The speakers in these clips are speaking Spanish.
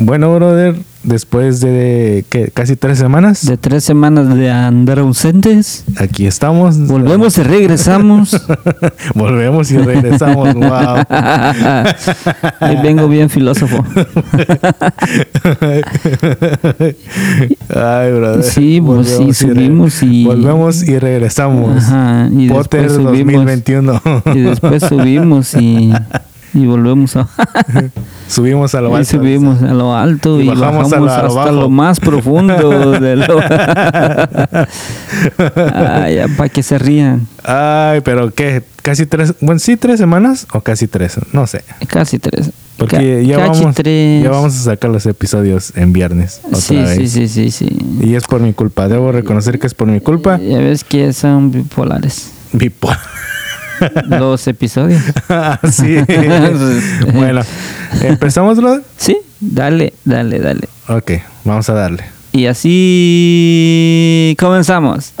Bueno, brother, después de ¿qué? casi tres semanas, De tres semanas de andar ausentes, aquí estamos. volvemos y regresamos. Volvemos y regresamos. wow. y vengo bien filósofo. Ay, brother. Sí, pues sí, subimos y- Volvemos y regresamos. Ajá, y Potter después subimos. 2021. Y después subimos y, y volvemos a... subimos a lo y alto. subimos a lo alto Y y, bajamos lo- hasta lo más profundo de lo... Ay, para que se rían. Ay, pero ¿qué? Casi tres, bueno, sí, tres semanas o casi tres, no sé. Casi tres. Porque Ca- ya vamos, ya vamos a sacar los episodios en viernes otra Sí, vez. sí, sí, sí, sí. Y es por mi culpa, debo reconocer que es por mi culpa. Ya ves que son bipolares Bipolar. Los episodios. sí. bueno, ¿empezamos, brother? Sí, dale, dale, dale. Ok, vamos a darle. Y así comenzamos.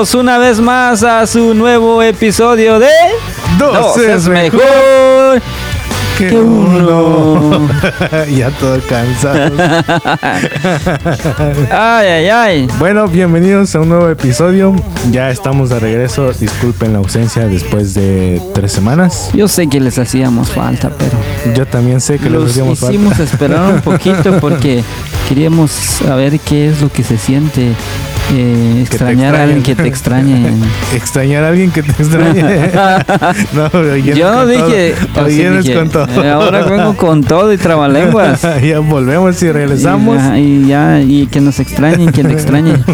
Bienvenidos una vez más a su nuevo episodio de Dos es mejor ¡Qué que uno. ya todo cansado. Ay, ay, ay. bueno, bienvenidos a un nuevo episodio. Ya estamos de regreso. Disculpen la ausencia después de tres semanas. Yo sé que les hacíamos falta, pero Yo también sé que les los hacíamos hicimos falta. esperar un poquito porque queríamos saber qué es lo que se siente eh, te extrañar a alguien que te extrañe. Extrañar a alguien que te extrañe. no, Yo no dije, todo. Con todo. eh, ahora vengo con todo y trabalenguas. ya volvemos y regresamos. Y, ya, y que nos extrañen, que nos extrañen.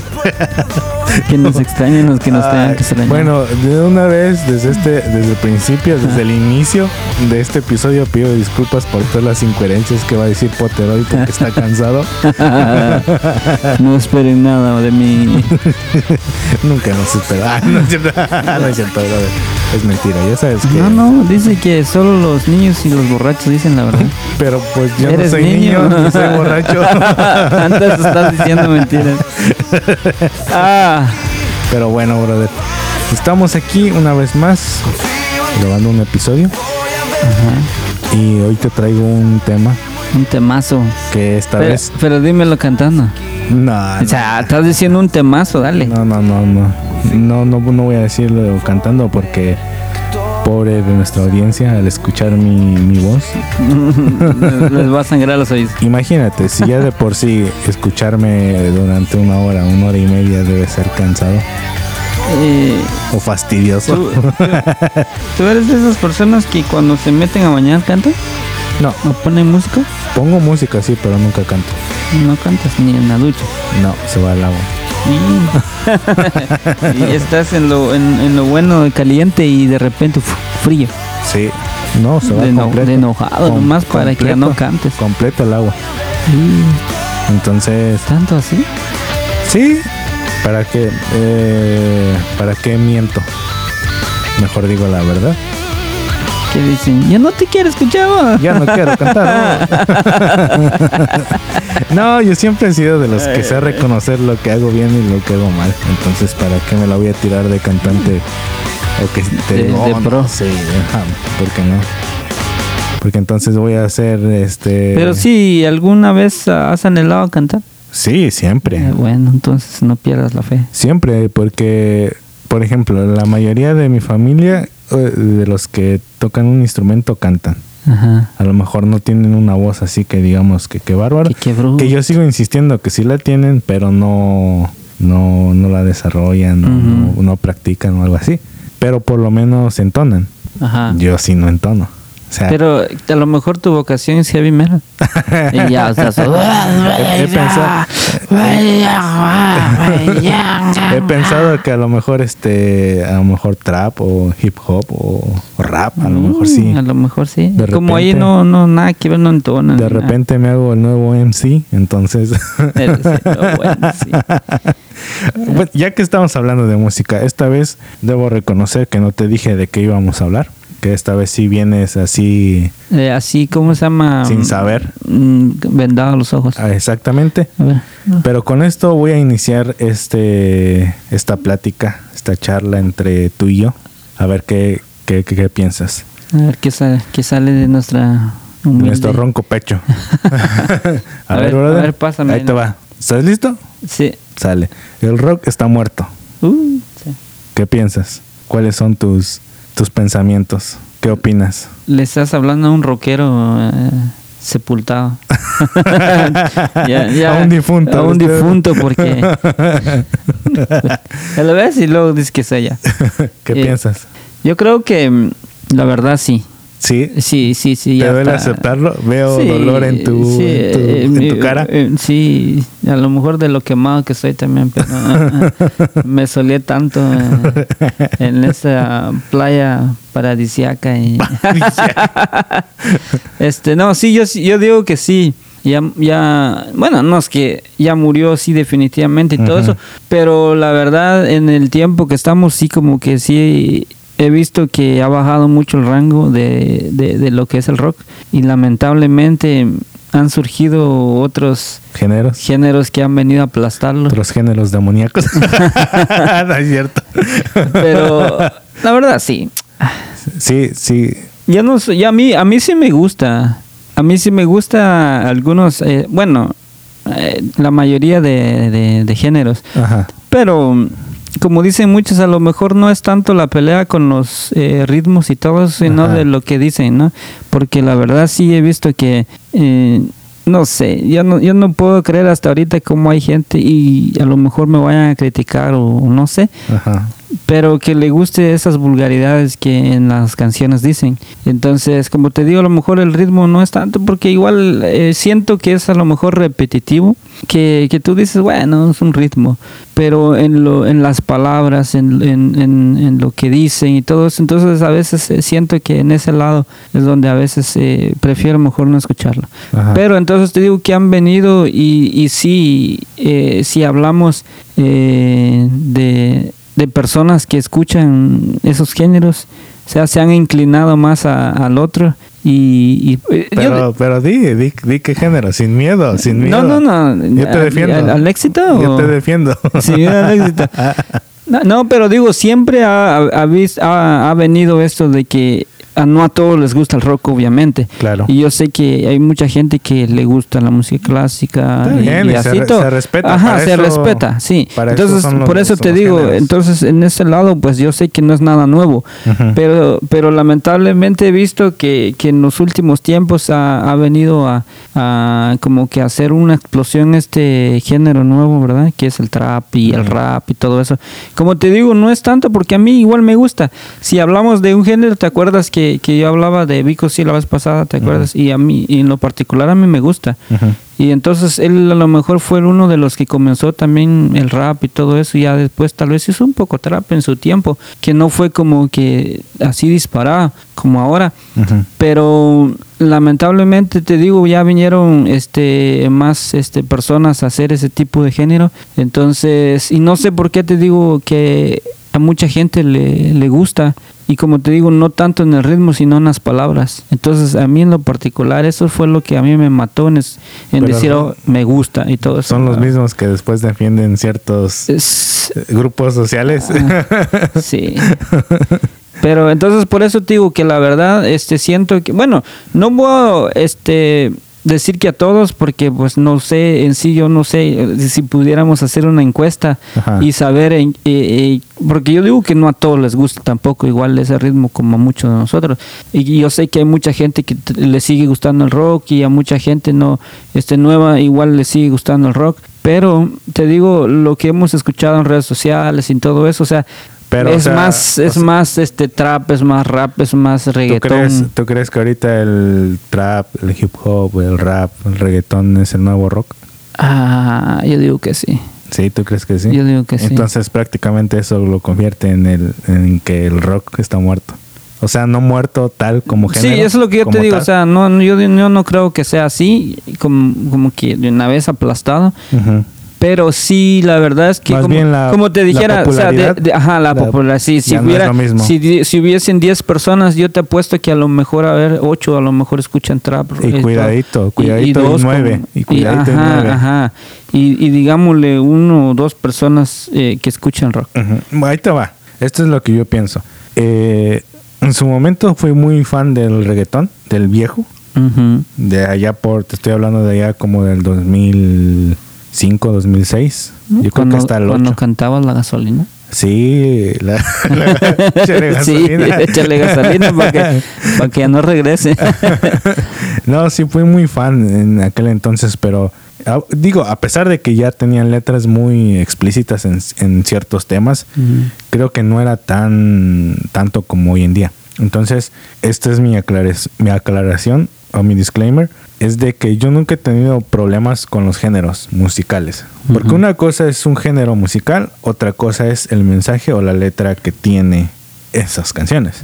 que nos extrañen los que nos tengan que extrañar. Bueno, de una vez, desde este, desde el principio, desde el inicio de este episodio, pido disculpas por todas las incoherencias que va a decir Potter hoy porque está cansado. no esperen nada de mí. Nunca nos. Ah, no es cierto, no es cierto. Es mentira, ya sabes que. No, no, dice que solo los niños y los borrachos dicen la verdad. Pero pues yo no soy niño, niño. ni soy borracho. Antes estás diciendo mentiras. Ah, Pero bueno, brother. Estamos aquí una vez más grabando un episodio. Y hoy te traigo un tema un temazo. que esta Pero, vez. pero dímelo cantando. No, O sea, estás diciendo un temazo, dale. no, no, no, no. No, no, no voy a decirlo cantando porque pobre de nuestra audiencia al escuchar mi, mi voz. Les va a sangrar los oídos. Imagínate, si ya de por sí escucharme durante una hora, una hora y media debe ser cansado Eh, o fastidioso. ¿tú, tú eres de esas personas que cuando se meten a bañar cantan? No, ¿O ponen música? pongo música sí, pero nunca canto. No cantas ni en la ducha. No, se va al agua. Y, estás en lo, en, en lo bueno caliente y de repente uf, frío. Sí. No, se va De, completo. de enojado, Com- nomás para que no cantes. Completo el agua. Entonces, ¿Tanto así? sí, ¿para qué? Eh, ¿Para qué miento? Mejor digo la verdad. Que dicen, ya no te quiero escuchar. vos". Ya no quiero cantar. No, yo siempre he sido de los que sé reconocer lo que hago bien y lo que hago mal. Entonces, ¿para qué me la voy a tirar de cantante? O que te De- "Oh, pro". no, Sí, ¿por qué no? Porque entonces voy a hacer este. Pero sí, ¿alguna vez has anhelado cantar? Sí, siempre. Eh, bueno, entonces no pierdas la fe. Siempre, porque, por ejemplo, la mayoría de mi familia, eh, de los que tocan un instrumento, cantan. Ajá. A lo mejor no tienen una voz así que digamos que qué bárbaro. Que yo sigo insistiendo que sí la tienen, pero no, no, no la desarrollan, no, no practican o algo así. Pero por lo menos entonan. Ajá. Yo sí no entono. O sea, Pero a lo mejor tu vocación es heavy metal. y ya, o sea, he, pensado, he pensado que a lo mejor este, a lo mejor trap o hip hop o, o rap, a lo mejor sí. Mm, A lo mejor sí. De Como ahí no, no, nada que ver, no entonan. De nada. repente me hago el nuevo MC, entonces. El- sí. Bueno, ya que estamos hablando de música, esta vez debo reconocer que no te dije de qué íbamos a hablar. Que esta vez sí vienes así Eh, así, ¿cómo se llama? sin saber Mm, Vendado los ojos. ah, exactamente. A ver. Pero con esto voy a iniciar este esta plática, esta charla entre tú y yo. A ver qué, qué, qué- qué piensas. A ver qué sale, qué sale de nuestra De nuestro ronco pecho. a, A ver, ver, brother. a ver, pásame. Ahí te va. ¿Estás listo? Sí. Sale. El rock está muerto. Uh, sí. ¿Qué piensas? ¿Cuáles son tus, tus pensamientos? ¿Qué opinas? Le estás hablando a un rockero eh, sepultado. Ya- ya- A un difunto. A un Este- difunto porque... Ya lo ves y luego dices que es ella. ¿Qué Eh, piensas? Yo creo que mm, la verdad sí. ¿Sí? Sí, sí, sí. ¿Te duele está. aceptarlo? Veo Sí, dolor en tu, sí, en tu, eh, en mi- tu cara. eh, sí, a lo mejor de lo quemado que soy también, pero ah, ah, me solé tanto eh, en esa playa paradisiaca. Y este, no, sí, yo, yo digo que sí. Ya, ya, bueno, no es que ya murió, sí, definitivamente y todo eso, pero la verdad, en el tiempo que estamos, sí, como que sí he visto que ha bajado mucho el rango de, de, de lo que es el rock y lamentablemente han surgido otros Géneros. géneros que han venido a aplastarlo. Otros géneros demoníacos. no es cierto. Pero la verdad, sí. Sí, sí. Ya no ya a mí, a mí sí me gusta. A mí sí me gusta algunos, eh, bueno, eh, la mayoría de, de- de géneros. Ajá. Pero, como dicen muchos, a lo mejor no es tanto la pelea con los eh, ritmos y todo eso, sino Ajá. de lo que dicen, ¿no? Porque la verdad sí he visto que, eh, no sé, yo no, yo no puedo creer hasta ahorita cómo hay gente y a lo mejor me vayan a criticar o no sé, Ajá. Pero que le guste esas vulgaridades que en las canciones dicen. Entonces, como te digo, a lo mejor el ritmo no es tanto porque igual eh, siento que es a lo mejor repetitivo, que, que tú dices, bueno, es un ritmo, pero en, lo, en las palabras, en, en, en, en lo que dicen y todo eso, entonces a veces eh, siento que en ese lado es donde a veces eh, prefiero mejor no escucharlo. Ajá. Pero entonces te digo que han venido y, y sí, eh, si hablamos eh, de, de personas que escuchan esos géneros, o sea, se han inclinado más a- al otro y... y, eh, yo- Pero, pero di, di, di qué género, sin miedo, sin miedo. no, no, no. Yo te ¿Al- defiendo. ¿Al, al éxito? Yo o- te defiendo. Sí, al éxito. No, no, pero digo, siempre ha, ha, ha- ha venido esto de que a no a todos les gusta el rock, obviamente. Claro. Y yo sé que hay mucha gente que le gusta la música clásica Está y, bien, y y se así re- todo. se respeta, Ajá, se eso- respeta, sí. para eso entonces, los- por eso te digo, géneros. entonces en ese lado, pues yo sé que no es nada nuevo. Pero, pero lamentablemente he visto que, que en los últimos tiempos ha, ha venido a, a como que hacer una explosión este género nuevo, ¿verdad? Que es el trap y el rap y todo eso. Como te digo, no es tanto porque a mí igual me gusta. Si hablamos de un género, ¿te acuerdas que, que yo hablaba de Vico sí la vez pasada? ¿Te acuerdas? Y a mí, y en lo particular a mí me gusta. Ujú. Y entonces él a lo mejor fue uno de los que comenzó también el rap y todo eso. Y ya después tal vez hizo un poco trap en su tiempo, que no fue como que así disparado como ahora. Ujú. Pero lamentablemente te digo, ya vinieron este más este personas a hacer ese tipo de género. Entonces, y no sé por qué te digo que a mucha gente le, le gusta, y como te digo, no tanto en el ritmo, sino en las palabras. Entonces, a mí en lo particular, eso fue lo que a mí me mató en, es- en decir, oh, me gusta y todo eso. Son los mismos que después defienden ciertos Es- eh, grupos sociales. Sí. Pero entonces por eso te digo que la verdad este siento que bueno, no puedo este decir que a todos porque pues no sé en sí yo no sé eh, si pudiéramos hacer una encuesta Ajá. y saber en, eh, eh, porque yo digo que no a todos les gusta tampoco igual ese ritmo como a muchos de nosotros y yo sé que hay mucha gente que le sigue gustando el rock y a mucha gente no este nueva igual le sigue gustando el rock pero te digo lo que hemos escuchado en redes sociales y todo eso o sea Pero, o es sea, más o es sea- más este trap es más rap es más ¿Tú reggaetón crees, ¿Tú crees que ahorita el trap, el hip hop, el rap, el reggaetón es el nuevo rock? ah yo digo que sí Sí, ¿tú crees que sí? Yo digo que sí. Entonces prácticamente eso lo convierte en el en que el rock está muerto. O sea, no muerto tal como género. Sí, eso es lo que yo te digo, tal. o sea, no, yo, yo no creo que sea así, como, como que de una vez aplastado, Ujú. Pero sí, la verdad es que Más como, bien la- como te la dijera, o sea, de- ajá, la, la- popularidad, sí, si no hubiera, si, hubiesen 10 personas, yo te apuesto que a lo mejor, a ver, 8 a lo mejor escuchan trap. Y cuidadito, cuidadito y dos nueve, y cuidadito y ajá, nueve. Ajá, y, y digámosle uno o dos personas eh, que escuchan rock. Ahí te va. Esto es lo que yo pienso. Eh, en su momento fui muy fan del reggaetón, del viejo. Ujú. De allá por, te estoy hablando de allá como del 2005, 2006. Yo creo Cuando- que hasta el Cuando 8. cantabas la gasolina. Sí, la, la- échale sí, gasolina. échale gasolina para que, para que ya no regrese. no, sí fui muy fan en aquel entonces, pero ah, digo, a pesar de que ya tenían letras muy explícitas en, en ciertos temas, creo que no era tan tanto como hoy en día. Entonces, esta es mi, aclares- mi aclaración o mi disclaimer, es de que yo nunca he tenido problemas con los géneros musicales. Porque una cosa es un género musical, otra cosa es el mensaje o la letra que tiene esas canciones.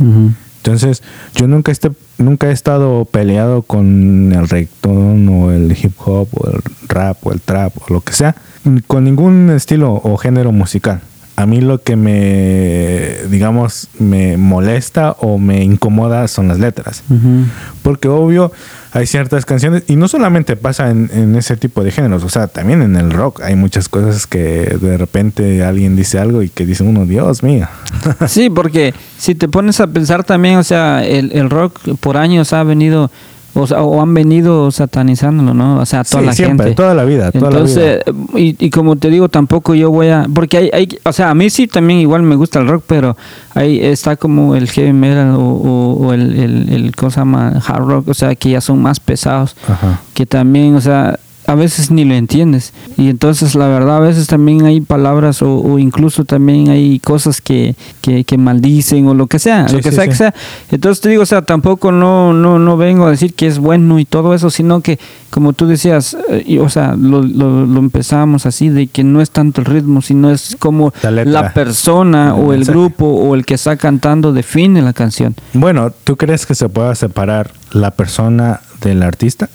Entonces, yo nunca, este, nunca he estado peleado con el reggaetón o el hip hop o el rap o el trap o lo que sea, con ningún estilo o género musical. A mí lo que me, digamos, me molesta o me incomoda son las letras. Porque obvio hay ciertas canciones, y no solamente pasa en, en ese tipo de géneros, o sea, también en el rock hay muchas cosas que de repente alguien dice algo y que dice uno, Dios mío. Sí, porque si te pones a pensar también, o sea, el, el rock por años ha venido, o, sea, o han venido satanizándolo, ¿no? O sea, toda Sí, la siempre, gente. toda la vida, toda la vida. Entonces, y, y como te digo, tampoco yo voy a, porque hay, hay, o sea, a mí sí también igual me gusta el rock, pero ahí está como el heavy metal o, o- o el, el, el, ¿cómo se llama? Hard rock, o sea, que ya son más pesados, Ajá. que también, o sea, a veces ni lo entiendes. Y entonces, la verdad, a veces también hay palabras o, o incluso también hay cosas que, que, que maldicen o lo que sea, Sí, lo que sí, sea sí. que sea. Entonces te digo, o sea, tampoco no, no, no vengo a decir que es bueno y todo eso, sino que, como tú decías, eh, y, o sea, lo, lo, lo empezamos así, de que no es tanto el ritmo, sino es como La persona o el mensaje. grupo o el que está cantando define la canción. Bueno, ¿tú crees que se pueda separar la persona del artista?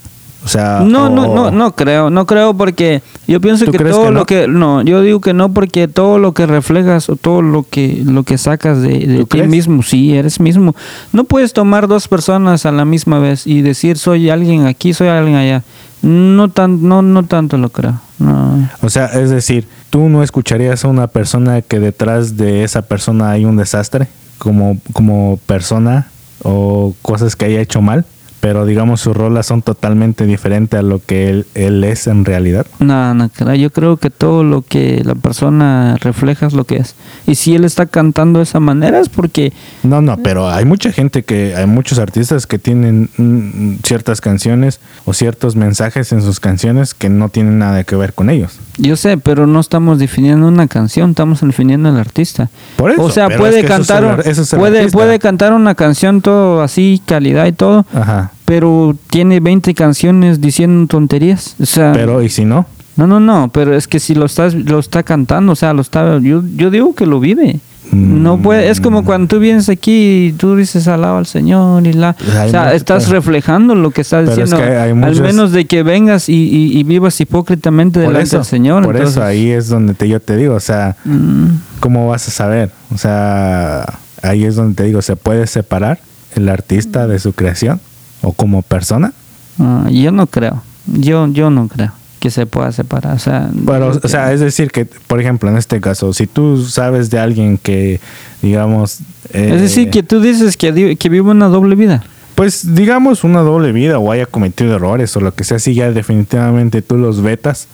O sea, No, no, o- no, no creo, no creo porque yo pienso ¿Tú que todo que no? lo que no, yo digo que no porque todo lo que reflejas o todo lo que lo que sacas de, de ¿Tú ti crees? mismo, sí, eres mismo. No puedes tomar dos personas a la misma vez y decir soy alguien aquí, soy alguien allá. No tan no no tanto lo creo. No. O sea, es decir, ¿tú no escucharías a una persona que detrás de esa persona hay un desastre como, como persona o cosas que haya hecho mal? Pero digamos sus rolas son totalmente diferentes a lo que él, él es en realidad. No, no. Yo creo que todo lo que la persona refleja es lo que es. Y si él está cantando de esa manera es porque No, no, pero hay mucha gente que, hay muchos artistas que tienen mm, ciertas canciones o ciertos mensajes en sus canciones que no tienen nada que ver con ellos. Yo sé, pero no estamos definiendo una canción, estamos definiendo al artista. Por eso, o sea, puede es que eso es cantar, el eso es puede cantar una canción todo así, calidad y todo, Ajá. pero tiene 20 canciones diciendo tonterías. O sea, Pero, ¿y si no? no, no, no, pero es que si lo estás, lo está cantando, o sea, lo está, yo, yo digo que lo vive. Mm. No puede, es como cuando tú vienes aquí y tú dices alaba al Señor y la, Pues hay o sea, mucho- estás pero- reflejando lo que estás es diciendo, que hay al muchos- menos de que vengas y, y- y vivas hipócritamente delante eso, del Señor. por entonces, eso ahí es donde te, yo te digo, o sea, mm, ¿cómo vas a saber? O sea, ahí es donde te digo, ¿se puede separar el artista de su creación o como persona? Ah, yo no creo. Yo, yo no creo que se pueda separar. O sea, o es decir, que, por ejemplo, en este caso, si tú sabes de alguien que, digamos... eh, es decir, que tú dices que, que vive una doble vida. Pues, digamos, una doble vida o haya cometido errores o lo que sea, si ya definitivamente tú los vetas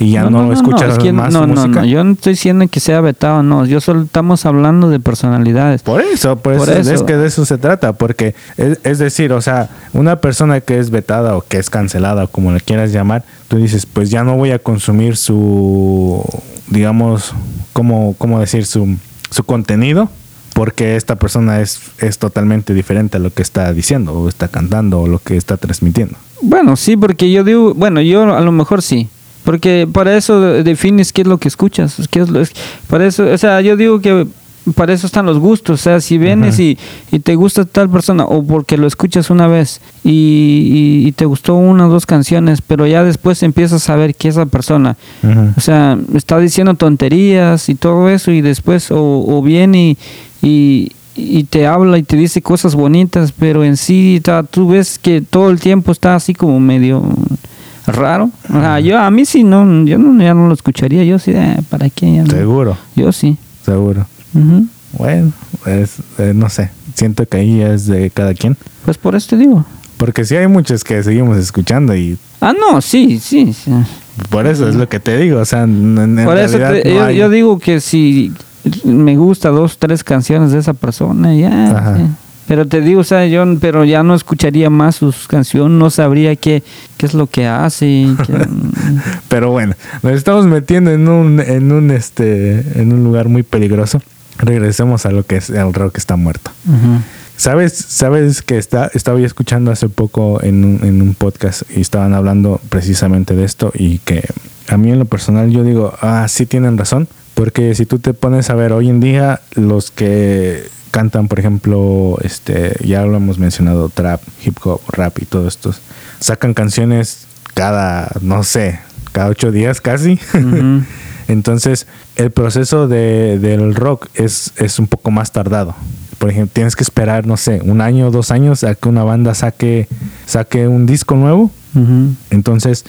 y ya no, escuchas es que más no, su no, música. no, yo no estoy diciendo que sea vetado, no. Yo solo estamos hablando de personalidades. Por eso, por, Por eso, eso. es que de eso se trata, porque es, es decir, o sea, una persona que es vetada o que es cancelada, o como le quieras llamar, tú dices, pues ya no voy a consumir su, digamos, ¿cómo, cómo decir? Su, su contenido, porque esta persona es, es totalmente diferente a lo que está diciendo, o está cantando, o lo que está transmitiendo. Bueno, sí, porque yo digo, bueno, yo a lo mejor sí. Porque para eso defines qué es lo que escuchas. Qué es lo, para eso, o sea, yo digo que para eso están los gustos. O sea, si vienes y, y te gusta tal persona, o porque lo escuchas una vez y, y- y te gustó una o dos canciones, pero ya después empiezas a ver que esa persona, o sea, está diciendo tonterías y todo eso, y después o, o viene y, y, y te habla y te dice cosas bonitas, pero en sí ta- tú ves que todo el tiempo está así como medio raro. O sea, yo a mí sí no, yo no, ya no lo escucharía, yo sí, eh, ¿para qué? Ya no. Seguro, Yo sí. seguro. Ujú. Bueno, es, eh, no sé, siento que ahí es de cada quien. Pues por eso te digo. Porque sí hay muchos que seguimos escuchando y Ah, no, sí, sí. sí. por eso es lo que te digo. O sea, en, Por eso realidad te- no yo, digo que si me gusta dos, tres canciones de esa persona, ya. Ajá. sí. Pero te digo, o sea, yo pero ya no escucharía más sus canciones, no sabría qué, qué es lo que hace. Pero bueno, nos estamos metiendo en un, en un este, en un lugar muy peligroso. Regresemos a lo que es el rock está muerto. ¿Sabes, sabes que está, estaba escuchando hace poco en un, en un podcast y estaban hablando precisamente de esto y que a mí en lo personal yo digo, ah, sí tienen razón, porque si tú te pones a ver hoy en día los que cantan, por ejemplo, este, ya lo hemos mencionado, trap, hip hop, rap y todo esto, sacan canciones cada, no sé, cada ocho días casi. Entonces, el proceso de, del rock es, es un poco más tardado. Por ejemplo, tienes que esperar, no sé, un año o dos años a que una banda saque, saque un disco nuevo. Entonces,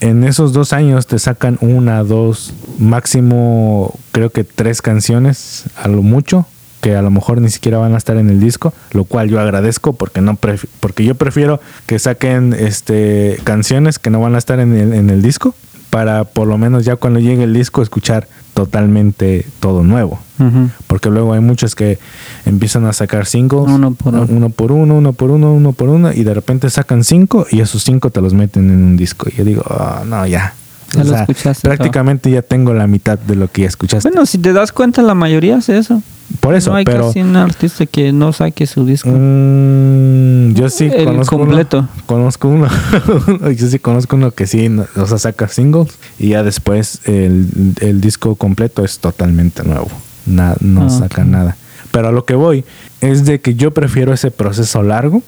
en esos dos años te sacan una, dos, máximo creo que tres canciones a lo mucho que a lo mejor ni siquiera van a estar en el disco, lo cual yo agradezco porque no porque yo prefiero que saquen este canciones que no van a estar en el, en el disco para por lo menos ya cuando llegue el disco escuchar totalmente todo nuevo. Porque luego hay muchos que empiezan a sacar singles. Uno por uno. Uno por uno, uno por uno, uno por uno. Y de repente sacan cinco y esos cinco te los meten en un disco. Y yo digo, "Ah, no, ya. Ya O lo sea, escuchaste prácticamente ya tengo la mitad de lo que ya escuchaste. Bueno, si te das cuenta, la mayoría hace eso. por eso, no hay pero... casi un artista que no saque su disco. mm, yo sí El conozco completo. uno. Conozco uno. yo sí conozco uno que sí, o sea, saca singles y ya después el, el disco completo es totalmente nuevo. Na- no Ah, saca nada. Pero a lo que voy es de que yo prefiero ese proceso largo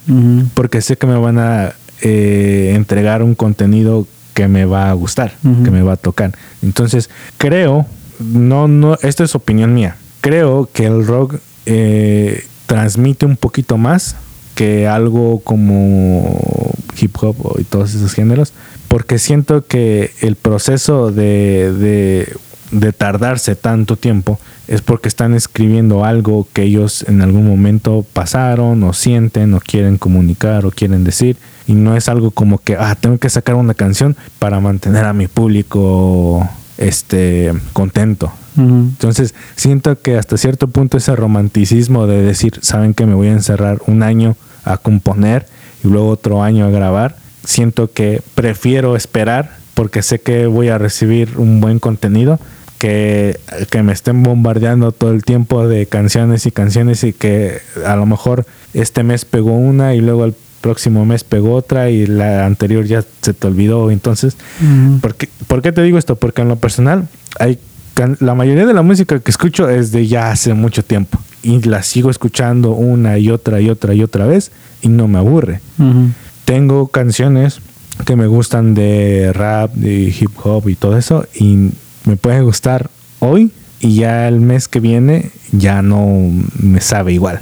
porque sé que me van a eh, entregar un contenido que me va a gustar, que me va a tocar. Entonces, creo, no, no, esto es opinión mía, creo que el rock eh, transmite un poquito más que algo como hip hop y todos esos géneros, porque siento que el proceso de, de, de tardarse tanto tiempo es porque están escribiendo algo que ellos en algún momento pasaron o sienten o quieren comunicar o quieren decir. Y no es algo como que ah tengo que sacar una canción para mantener a mi público este contento entonces siento que hasta cierto punto ese romanticismo de decir saben que me voy a encerrar un año a componer y luego otro año a grabar siento que prefiero esperar porque sé que voy a recibir un buen contenido que, que me estén bombardeando todo el tiempo de canciones y canciones y que a lo mejor este mes pegó una y luego el próximo mes pegó otra y la anterior ya se te olvidó entonces Ujú. ¿Por qué, por qué te digo esto? Porque en lo personal, hay la mayoría de la música que escucho es de ya hace mucho tiempo. Y la sigo escuchando una y otra y otra y otra vez y no me aburre. Tengo canciones que me gustan de rap, de hip hop y todo eso y me pueden gustar hoy, y ya el mes que viene ya no me sabe igual.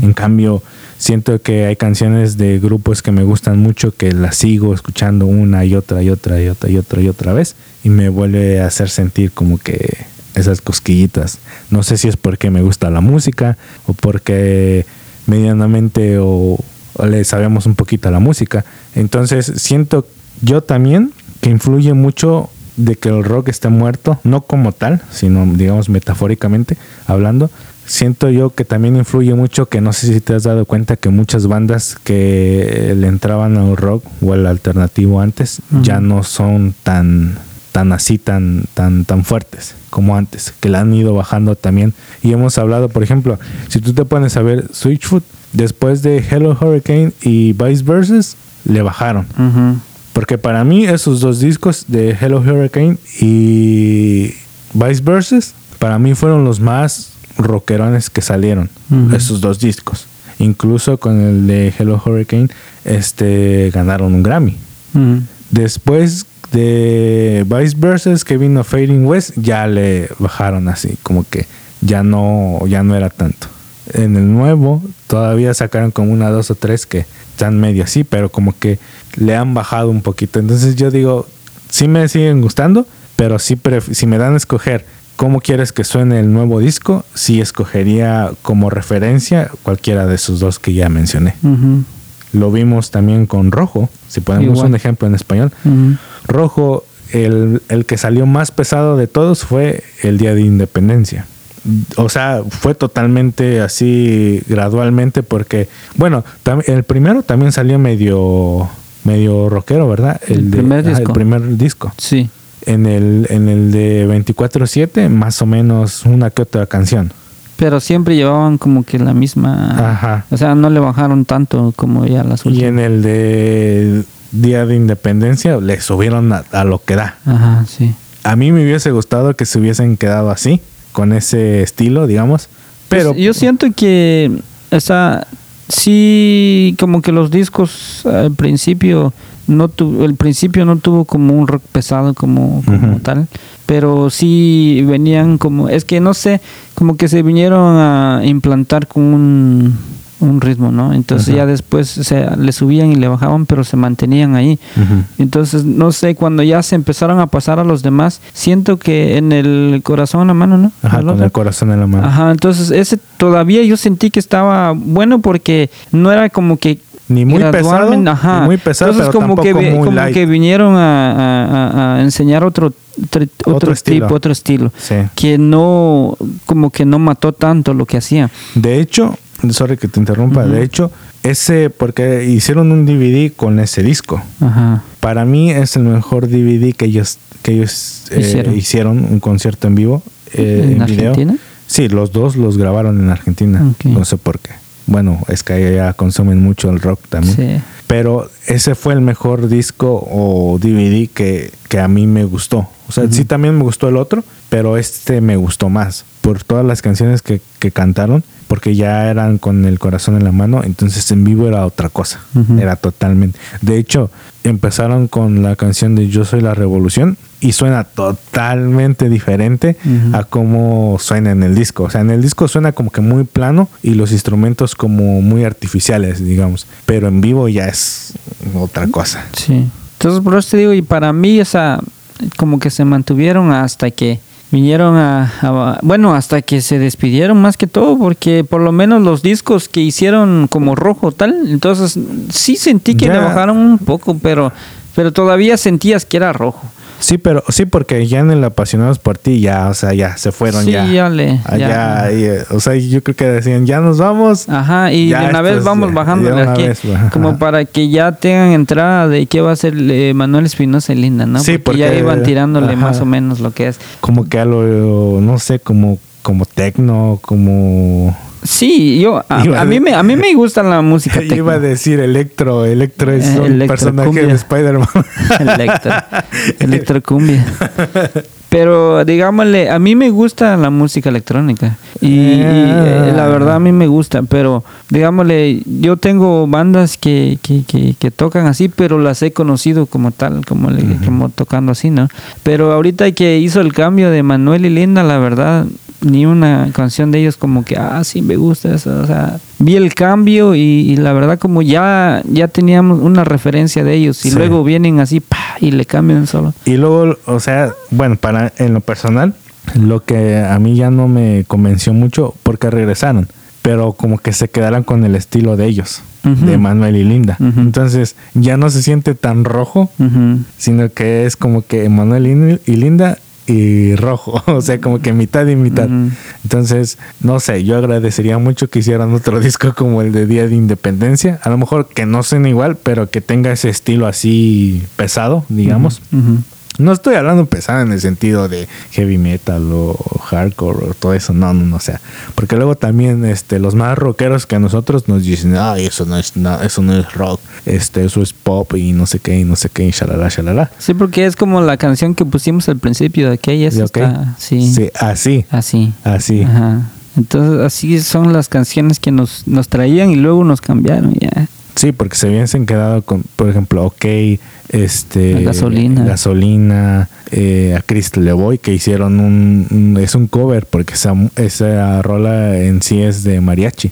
En cambio, siento que hay canciones de grupos que me gustan mucho que las sigo escuchando una y otra y otra y otra y otra y otra vez y me vuelve a hacer sentir como que esas cosquillitas. No sé si es porque me gusta la música o porque medianamente o, o le sabemos un poquito a la música. Entonces siento yo también que influye mucho de que el rock esté muerto, no como tal, sino digamos metafóricamente hablando. Siento yo que también influye mucho que no sé si te has dado cuenta que muchas bandas que le entraban al rock o al alternativo antes ya no son tan tan así tan tan tan fuertes como antes, que la han ido bajando también y hemos hablado, por ejemplo, si tú te pones a ver Switchfoot después de Hello Hurricane y Vice Versus le bajaron. Ujú. Porque para mí esos dos discos de Hello Hurricane y Vice Versus, para mí fueron los más rockerones que salieron, esos dos discos. Incluso con el de Hello Hurricane, este, ganaron un Grammy. Después de Vice Versus que vino Fading West, ya le bajaron así, como que ya no, ya no era tanto. En el nuevo todavía sacaron como una, dos o tres que están medio así, pero como que le han bajado un poquito. Entonces yo digo, sí me siguen gustando, pero sí si me dan a escoger cómo quieres que suene el nuevo disco, sí escogería como referencia cualquiera de esos dos que ya mencioné. Lo vimos también con Rojo, si ponemos Igual. un ejemplo en español. Rojo, el, el que salió más pesado de todos fue el Día de Independencia. O sea, fue totalmente así gradualmente porque, bueno, el primero también salió medio medio rockero, ¿verdad? El de- primer disco. el primer disco. Sí. En el, en el de 24-7, más o menos una que otra canción. Pero siempre llevaban como que la misma... Ajá. O sea, no le bajaron tanto como ya las Y últimas. en el de Día de Independencia le subieron a- a lo que da. Ajá, sí. A mí me hubiese gustado que se hubiesen quedado así, con ese estilo, digamos. Pero Pues yo siento que, o sea, sí, como que los discos al principio no tu, el principio no tuvo como un rock pesado como, como tal, pero sí venían como, es que no sé, como que se vinieron a implantar con un, un ritmo, ¿no? Entonces Ajá. ya después o sea, le subían y le bajaban, pero se mantenían ahí. Entonces, no sé, cuando ya se empezaron a pasar a los demás, siento que en el corazón a la mano, ¿no? Ajá, ¿El con el corazón en la mano. Ajá, entonces ese todavía yo sentí que estaba bueno porque no era como que Ni muy pesado, ajá. ni muy pesado, entonces pero como que tampoco muy como light. que vinieron a, a- a- a enseñar otro, Otro estilo. tipo, otro estilo Sí. que no como que no mató tanto lo que hacía. De hecho, sorry que te interrumpa, de hecho, ese, porque hicieron un DVD con ese disco. Ajá. Para mí es el mejor DVD que ellos, que ellos eh, Hicieron. un concierto en vivo. eh, ¿En video. Argentina? Sí, los dos los grabaron en Argentina. Ok. No sé por qué. Bueno, es que allá consumen mucho el rock también. Sí. Pero ese fue el mejor disco o DVD que, que a mí me gustó. O sea, sí también me gustó el otro, pero este me gustó más. Por todas las canciones que, que cantaron, porque ya eran con el corazón en la mano, entonces en vivo era otra cosa. Era totalmente. De hecho, empezaron con la canción de Yo Soy la Revolución y suena totalmente diferente a cómo suena en el disco. O sea, en el disco suena como que muy plano y los instrumentos como muy artificiales, digamos. Pero en vivo ya es otra cosa. Sí. Entonces, por eso te digo, y para mí, esa, como que se mantuvieron hasta que vinieron a, a- bueno, hasta que se despidieron más que todo, porque por lo menos los discos que hicieron como rojo tal, entonces sí sentí que le bajaron un poco, pero, pero todavía sentías que era rojo. Sí, pero sí, porque ya en el Apasionados por ti ya, o sea, ya se fueron Sí, ya. ya le- Allá, ya. y, eh, o sea, yo creo que decían, ya nos vamos. Ajá, y Ya de una vez vamos ya, bajando aquí, vez, como para que ya tengan entrada de qué va a ser eh, Manuel Espinosa y Linda, ¿no? Sí, porque, ya iban tirándole ajá. más o menos lo que es. Como que a lo, no sé, como, como tecno, como... Sí, yo a, a mí me a mí me gusta la música Iba a techno. decir Electro, Electro es Eh, un Electro, personaje cumbia. de Spider-Man. Electro, electrocumbia. pero digámosle, a mí me gusta la música electrónica y, y, eh, la verdad a mí me gusta, pero digámosle, yo tengo bandas que, que, que, que tocan así, pero las he conocido como tal, como, le- como tocando así, ¿no? Pero ahorita que hizo el cambio de Manuel y Linda, la verdad, ni una canción de ellos como que, ah, sí, me gusta eso. O sea, vi el cambio y, y la verdad como ya, ya teníamos una referencia de ellos y Sí. luego vienen así, pa, y le cambian solo. Y luego, o sea, bueno, para en lo personal, lo que a mí ya no me convenció mucho porque regresaron, pero como que se quedaron con el estilo de ellos, de Manuel y Linda. Entonces, ya no se siente tan rojo, sino que es como que Manuel y Linda y rojo, o sea, como que mitad y mitad. Entonces, no sé, yo agradecería mucho que hicieran otro disco como el de Día de Independencia. A lo mejor que no suene igual, pero que tenga ese estilo así pesado, digamos. Ujú. No estoy hablando pesado en el sentido de heavy metal o hardcore o todo eso, no, no, no, o sea, porque luego también este los más rockeros que a nosotros nos dicen, "Ay, eso no es na- eso no es rock, este eso es pop y no sé qué y no sé qué y shalala shalala." Sí, porque es como la canción que pusimos al principio de aquella. esa ¿Y ok? está- sí, Sí, así, así. así. Ajá. Entonces así son las canciones que nos, nos traían y luego nos cambiaron ya. Sí, porque se hubiesen quedado con, por ejemplo, OK, este, La gasolina. gasolina, eh, a Crystal Levoy que hicieron un, un- es un cover porque esa, esa rola en sí es de mariachi.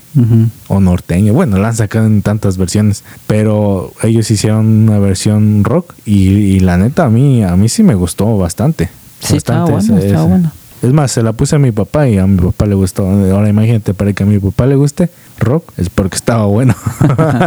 O norteño. Bueno, la han sacado en tantas versiones, pero ellos hicieron una versión rock y, y la neta a mí a mí sí me gustó bastante. Sí, estaba Bastante bueno, ese- estaba ese. bueno. Es más, se la puse a mi papá y a mi papá le gustó. Ahora imagínate, para que a mi papá le guste rock, es porque estaba bueno.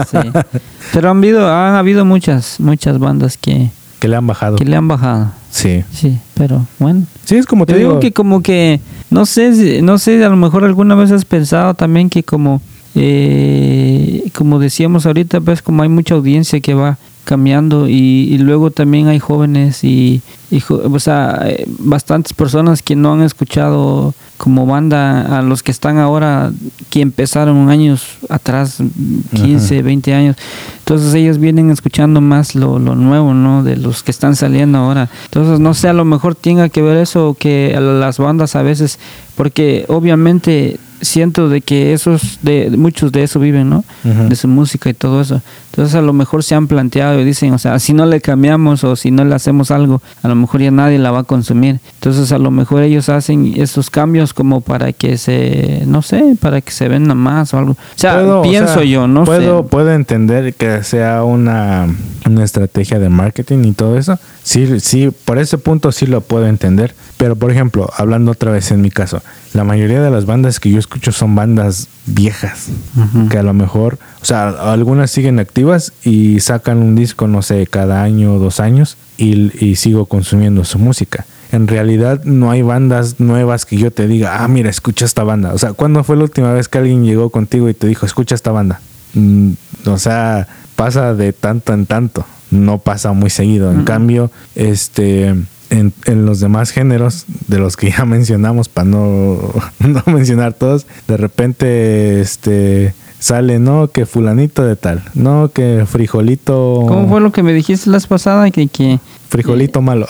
Sí. Pero han habido, han habido muchas, muchas bandas que, que le han bajado. que le han bajado. Sí. Sí, pero bueno. Sí, es como te digo digo. que como que, no sé, no sé, a lo mejor alguna vez has pensado también que como, eh, como decíamos ahorita, pues como hay mucha audiencia que va cambiando y, y luego también hay jóvenes y, o sea, eh, bastantes personas que no han escuchado como banda a los que están ahora, que empezaron años atrás, 15, 20 años. Entonces ellos vienen escuchando más lo, lo nuevo, ¿no? De los que están saliendo ahora. Entonces no sé, a lo mejor tenga que ver eso que las bandas a veces, porque obviamente siento de que esos, de muchos de eso viven, ¿no? De su música y todo eso. Entonces a lo mejor se han planteado y dicen, o sea, si no le cambiamos o si no le hacemos algo, a lo mejor ya nadie la va a consumir. Entonces a lo mejor ellos hacen esos cambios como para que se, no sé, para que se venda más o algo. O sea, Puedo, o pienso sea, yo, no puedo, sé. Puedo entender que sea una, una estrategia de marketing y todo eso. Sí, sí, por ese punto sí lo puedo entender. Pero, por ejemplo, hablando otra vez en mi caso, la mayoría de las bandas que yo escucho son bandas viejas. Que a lo mejor, o sea, algunas siguen activas y sacan un disco, no sé, cada año o dos años y, y sigo consumiendo su música. En realidad no hay bandas nuevas que yo te diga, ah, mira, escucha esta banda. O sea, ¿cuándo fue la última vez que alguien llegó contigo y te dijo, escucha esta banda? Mm, o sea, pasa de tanto en tanto, no pasa muy seguido. En cambio, este, en, en los demás géneros de los que ya mencionamos, para no, no mencionar todos, de repente, este, sale, no, que fulanito de tal, no, que frijolito, ¿Cómo fue lo que me dijiste la pasada? Que, que, frijolito malo.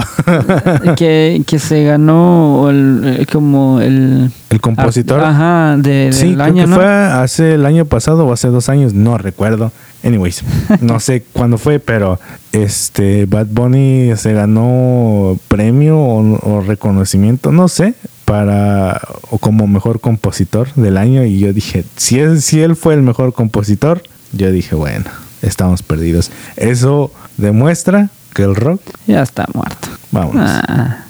que, que se ganó el, eh, como el... El compositor. Ajá, de, Sí, del creo año, que ¿no? fue hace el año pasado o hace dos años, no recuerdo. Anyways, no sé cuándo fue, pero este Bad Bunny se ganó premio o, o reconocimiento, no sé, para o como mejor compositor del año y yo dije, si él, si él fue el mejor compositor, yo dije, bueno, estamos perdidos. Eso demuestra que el rock, Ya está muerto. vámonos. Ah.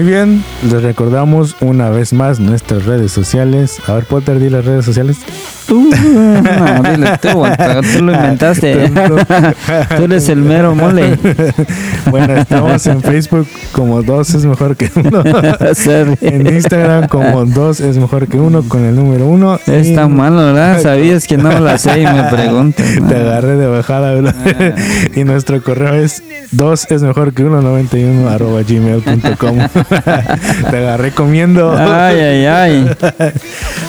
Muy bien, les recordamos una vez más nuestras redes sociales. A ver, Potter, di las redes sociales. Tú, no, dile tú, lo inventaste. tú eres el mero mole. Bueno, estamos en Facebook como dos es mejor que uno. En Instagram como dos es mejor que uno con el número uno. Está Y malo, ¿verdad? Sabías que no la sé y me preguntas. ¿no? Te agarré de bajada, ¿verdad? y nuestro correo es dos es mejor que uno 91 arroba gmail.com. Te agarré comiendo. Ay, ay, ay.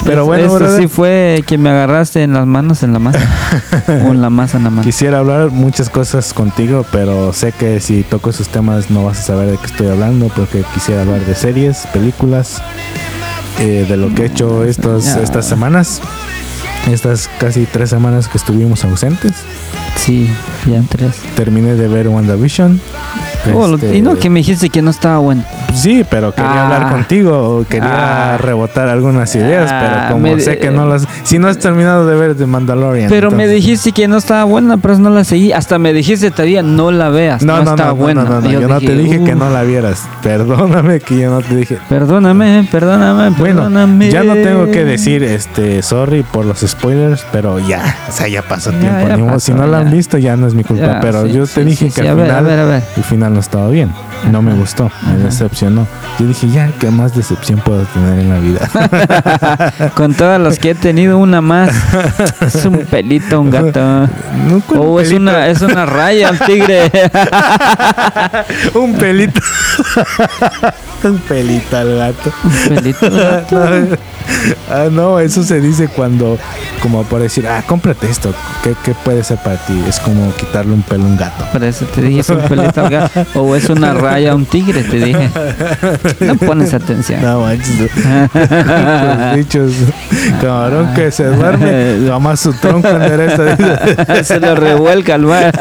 Pero bueno, Esto brother, sí fue que me agarraste en las manos en la masa. o en la masa en la mano. Quisiera hablar muchas cosas contigo, pero sé que si toco esos temas no vas a saber de qué estoy hablando, porque quisiera hablar de series, películas, eh, de lo que he hecho estos, Ya. estas semanas, estas casi tres semanas que estuvimos ausentes. Sí, ya tres. Terminé de ver WandaVision. Oh, Este, y no, que me dijiste que no estaba bueno. Sí, pero quería Ah. hablar contigo, quería Ah. rebotar algunas ideas, Ah, pero como sé que no las... Si no has terminado de ver The Mandalorian. Pero me dijiste que no estaba buena, pero no la seguí. Hasta me dijiste todavía no la veas. No, No, no, está no, buena. no, no, yo, no te dije que "Uf, no la vieras. Perdóname que yo no te dije. Perdóname, perdóname, Bueno, perdóname. ya no tengo que decir este sorry por los spoilers, pero ya, o sea, ya pasó Ya, tiempo. ya pasó, si no la han visto ya no es mi culpa, pero sí, yo sí, te dije sí, que sí, al final a ver, a ver. el final no estaba bien. No me gustó, me Ajá. decepcionó. Yo dije, ya, ¿qué más decepción puedo tener en la vida? Con todas las que he tenido, una más. Es un pelito, un gato. No, ¿cuál O es pelito? una, es una raya, un tigre. Un pelito. Un pelito al gato. Un pelito, un gato. ah, no, eso se dice cuando, como por decir, ah, cómprate esto. ¿Qué, qué puede ser para ti? Es como quitarle un pelo a un gato. Por eso te dije, es un pelito al gato. O es una raya, un tigre, te dije. No pones atención. No manches. Los bichos. Camarón que se duerme, jamás su tronco endereza. Se lo revuelca al mar.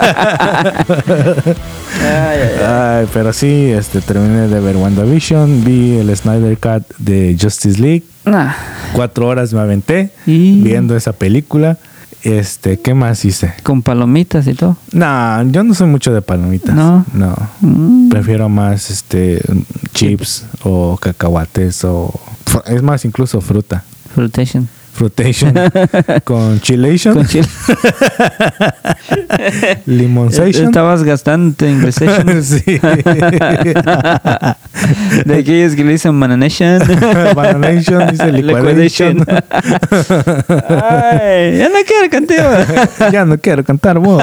Ay, ay, ay. Ay, pero sí, este, terminé de ver WandaVision, vi el Snyder Cut de Justice League. Nah. Cuatro horas me aventé Y- viendo esa película. Este, ¿qué más hice? Con palomitas y todo. No, yo no soy mucho de palomitas. ¿No? No. Mm. Prefiero más este chips o cacahuates o es más incluso fruta. Fruitation. Fruitation con chilation, Con chile. limonsation. Estabas gastando tu inglesation. sí. De aquellos que le dicen bananation. Bananation, dice liquidation. Ay, ya no quiero contigo. ya no quiero cantar vos.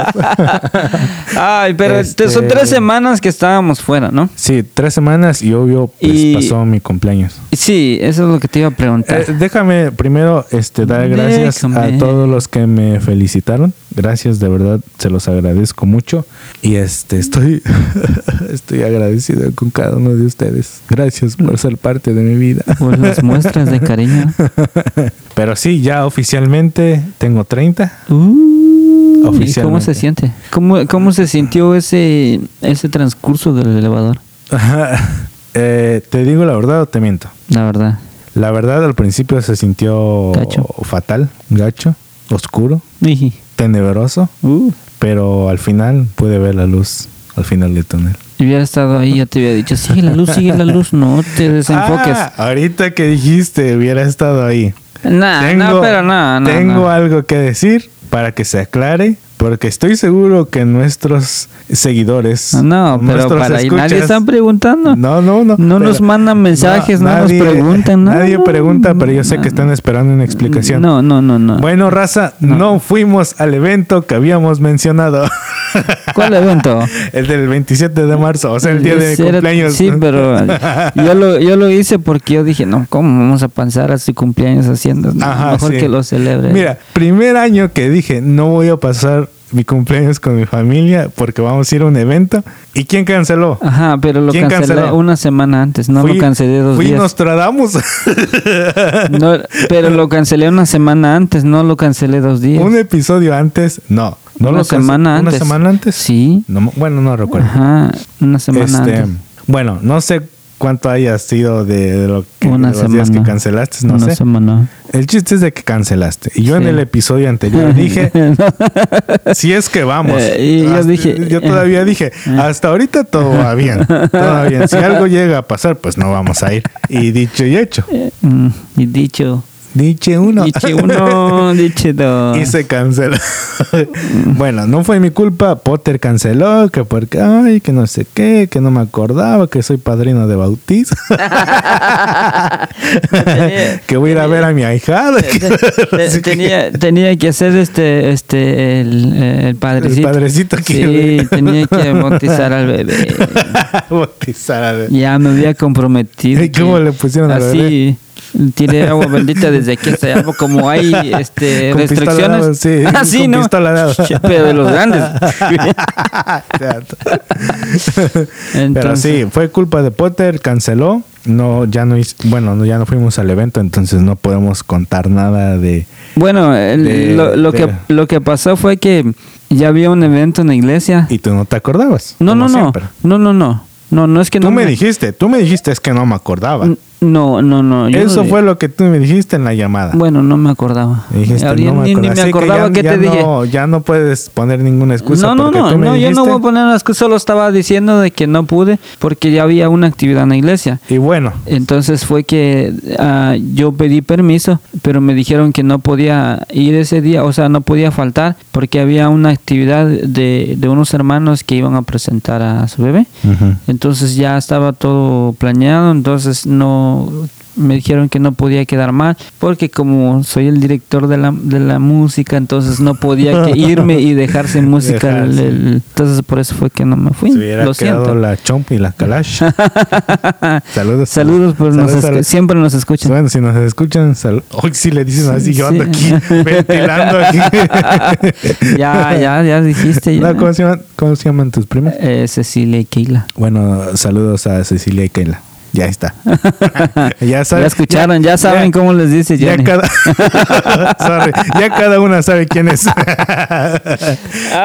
Ay, pero Este- son tres semanas que estábamos fuera, ¿no? Sí, tres semanas y obvio pues, Y- pasó mi cumpleaños. Sí, eso es lo que te iba a preguntar. Eh, déjame primero este, dar gracias a Déjame. todos los que me felicitaron. Gracias, de verdad, se los agradezco mucho. Y este estoy, estoy agradecido con cada uno de ustedes. Gracias por ser parte de mi vida. Por las muestras de cariño. Pero sí, ya oficialmente tengo 30. Uh, ¿Y cómo Oficialmente. se siente? ¿Cómo, cómo se sintió ese, ese transcurso del elevador? Eh, ¿Te digo la verdad o te miento? La verdad. La verdad al principio se sintió Gacho. fatal, gacho, oscuro, Iji. tenebroso, Uh, pero al final pude ver la luz al final del túnel. si hubiera estado ahí, ya te hubiera dicho, sigue la luz, sigue la luz, no te desenfoques. Ah, ahorita que dijiste, hubiera estado ahí. Nah, no, pero no, no. tengo algo que decir para que se aclare, porque estoy seguro que nuestros seguidores, No, pero para ahí escuchas- nadie está preguntando. No, no, no. No nos mandan mensajes, no nos preguntan, no, Nadie no, pregunta, no, pero yo sé no. que están esperando una explicación. No, no, no, no. Bueno, raza, no. fuimos al evento que habíamos mencionado. ¿Cuál evento? el del 27 de marzo, o sea, el día de era- cumpleaños. Sí, pero yo lo, yo lo hice porque yo dije, no, ¿cómo vamos a pasar a su cumpleaños haciendo? No, Ajá, mejor sí. que lo celebre. Mira, primer año que dije, no voy a pasar mi cumpleaños con mi familia porque vamos a ir a un evento. ¿Y quién canceló? Ajá, pero lo ¿Quién cancelé canceló? una semana antes, no Fui- lo cancelé dos fui días. Nostradamus. No, pero lo cancelé una semana antes, no lo cancelé dos días. un episodio antes. No. no una lo semana antes. ¿Una semana antes? Sí. No bueno, no recuerdo. Ajá, una semana Este, antes. bueno, no sé cuánto haya sido de, lo que, Una de los días que cancelaste, no una sé. semana. El chiste es de que cancelaste. Y yo en el episodio anterior dije, si es que vamos. Eh, y yo Hasta- dije, yo todavía eh, dije, hasta ahorita todo va bien. Todo va bien. Si algo llega a pasar, pues no vamos a ir. Y dicho y hecho. Mm, y dicho, Diche uno. diche uno, diche dos. Y se canceló. bueno, no fue mi culpa. Potter canceló, que porque, ay, que no sé qué, que no me acordaba, que soy padrino de bautizo. que voy a ir a ver a mi ahijada. Tenía, tenía que hacer este, este, el, el padrecito. El padrecito Sí, que- tenía que bautizar al bebé. bautizar a ver. Ya me había comprometido. ¿Y cómo le pusieron al Así, tiré agua bendita desde aquí hasta allá. Como hay este, Con restricciones. sí, Así, con ¿no? Pero de los grandes. Exacto. Pero Entonces- sí, fue culpa de Potter, canceló. No, ya no bueno, no, ya no fuimos al evento, entonces no podemos contar nada de Bueno, el- De- lo, lo de- que, lo que pasó fue que ya había un evento en la iglesia. y tú no te acordabas. No, no, no. No, no, no. No, no es que Tú no me dijiste, tú me dijiste es que no me acordaba. No, no, no. yo Eso no- fue lo que tú me dijiste en la llamada. Bueno, no me acordaba. Dijiste, Ahorita no me ni, ni acordaba. me Así que acordaba ya- qué ya te dije. no, Ya no puedes poner ninguna excusa No, no, porque no, tú me no, yo no voy a poner las cosas, solo estaba diciendo de que no pude porque ya había una actividad en la iglesia. Y bueno, Entonces fue que ah, yo pedí permiso, pero me dijeron que no podía ir ese día, o sea, no podía faltar porque había una actividad de, de unos hermanos que iban a presentar a su bebé. Entonces ya estaba todo planeado, entonces no me dijeron que no podía quedar mal porque como soy el director de la, de la música, entonces no podía que irme y dejar sin música. el- Dejarse. el- entonces por eso fue que no me fui. se hubiera Lo quedado siento. la chompa y la kalash. Saludos. Saludos, pues siempre nos escuchan. Bueno, si nos escuchan, sal- hoy sí le dicen así, yo ando Sí. aquí ventilando aquí. ya, ya, ya dijiste. Ya. ¿cómo, se llaman, ¿Cómo se llaman tus primos? Eh, Cecilia y Keila. Bueno, saludos a Cecilia y Keila. Ya está. ya, sabe- ya escucharon, ya, saben cómo les dice Ya cada, Sorry, ya cada una sabe quién es. Ah.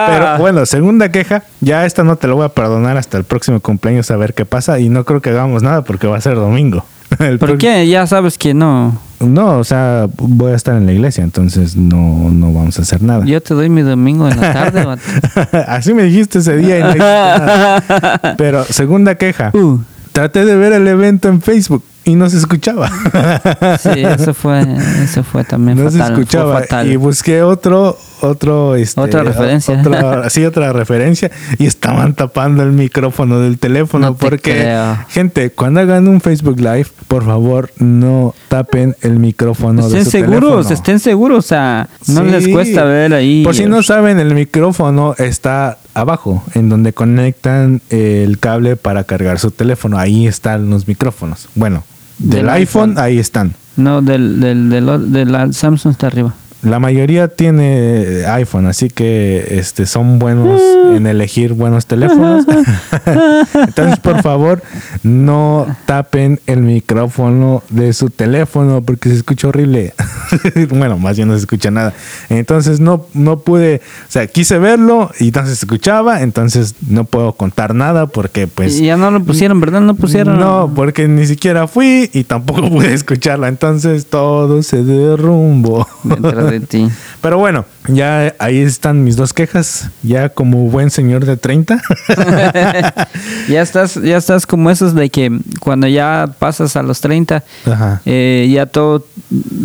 Pero bueno, segunda queja. Ya esta no te lo voy a perdonar hasta el próximo cumpleaños a ver qué pasa. Y no creo que hagamos nada porque va a ser domingo. El ¿Por qué? Ya sabes que no. No, o sea, voy a estar en la iglesia, entonces no, no vamos a hacer nada. Yo te doy mi domingo en la tarde. Así me dijiste ese día y no. Pero segunda queja. Uh, Traté de ver el evento en Facebook y no se escuchaba. sí, eso fue, eso fue también no fatal. se escuchaba. fatal. Y busqué otro, otro, este, Otra referencia. otra- sí, otra referencia. Y estaban tapando el micrófono del teléfono. No te porque, gente, cuando hagan un Facebook Live, por favor, no tapen el micrófono de estén su seguros, teléfono. estén seguros, o sea, no les cuesta ver ahí. Por si no saben, el micrófono está abajo, en donde conectan el cable para cargar su teléfono. Ahí están los micrófonos. Bueno, del, Del iPhone, iPhone. ahí están. No, del, del, del, de Samsung está arriba. La mayoría tiene iPhone, así que este son buenos en elegir buenos teléfonos. Entonces, por favor, no tapen el micrófono de su teléfono porque se escucha horrible. bueno, más bien no se escucha nada. Entonces, no, no pude, o sea, quise verlo y no se escuchaba, entonces no puedo contar nada porque pues... y ya no lo pusieron, ¿verdad? No pusieron. No, porque ni siquiera fui y tampoco pude escucharla. Entonces todo se derrumbó. Pero bueno, ya ahí están mis dos quejas. Ya como buen señor de 30. ya estás, ya estás como esos de que cuando ya pasas a los 30, Ajá. eh, ya todo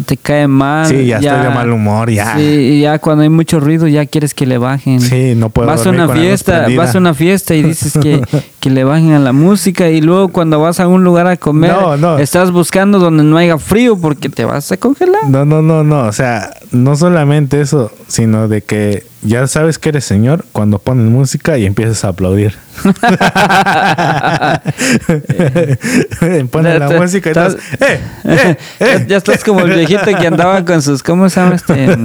te cae mal. Sí, ya estoy de mal humor, ya. Sí, ya cuando hay mucho ruido ya quieres que le bajen. Sí, no puedo Vas a una fiesta, vas a una fiesta y dices que, que le bajen a la música y luego cuando vas a un lugar a comer No, no. estás buscando donde no haya frío porque te vas a congelar. No, no, no, no. O sea, no solamente eso, sino de que ya sabes que eres señor cuando ponen música y empiezas a aplaudir. Ponen la música y estás- ¡eh! Ya- ¡eh! ya estás como el viejito que andaba con sus, ¿cómo se llama este?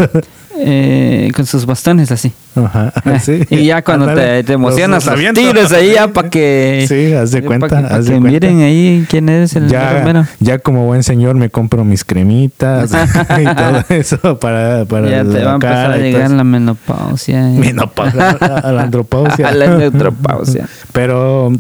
Eh, con sus bastones así. Ajá, sí. y ya cuando te, te emocionas, los- ahí ya para que... Sí, haz de pa' cuenta, que- pa' haz de que cuenta. miren ahí quién es el ya, romero. ya como buen señor me compro mis cremitas y todo eso para, para Ya te va a la empezar a llegar la menopausia. eso. Menopausia, a la andropausia. A la menopausia. Pero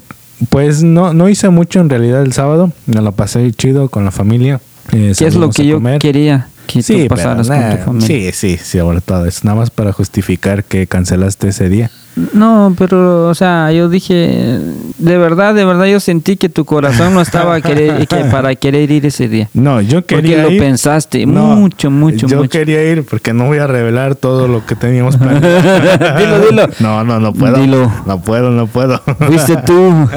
pues no, no hice mucho en realidad el sábado. Me la pasé chido con la familia. Eh, ¿Qué es lo que yo quería Sí, con tu familia? sí, sí, sí, todo. Es nada más para justificar que cancelaste ese día. No, pero, o sea, yo dije, de verdad, de verdad, yo sentí que tu corazón no estaba querer- que para querer ir ese día. No, yo Porque quería lo ir. pensaste No, mucho, mucho, Yo mucho. quería ir porque no voy a revelar todo lo que teníamos planeado. Dilo, dilo. No, no, no puedo. Dilo. No puedo, no puedo. Fuiste tú.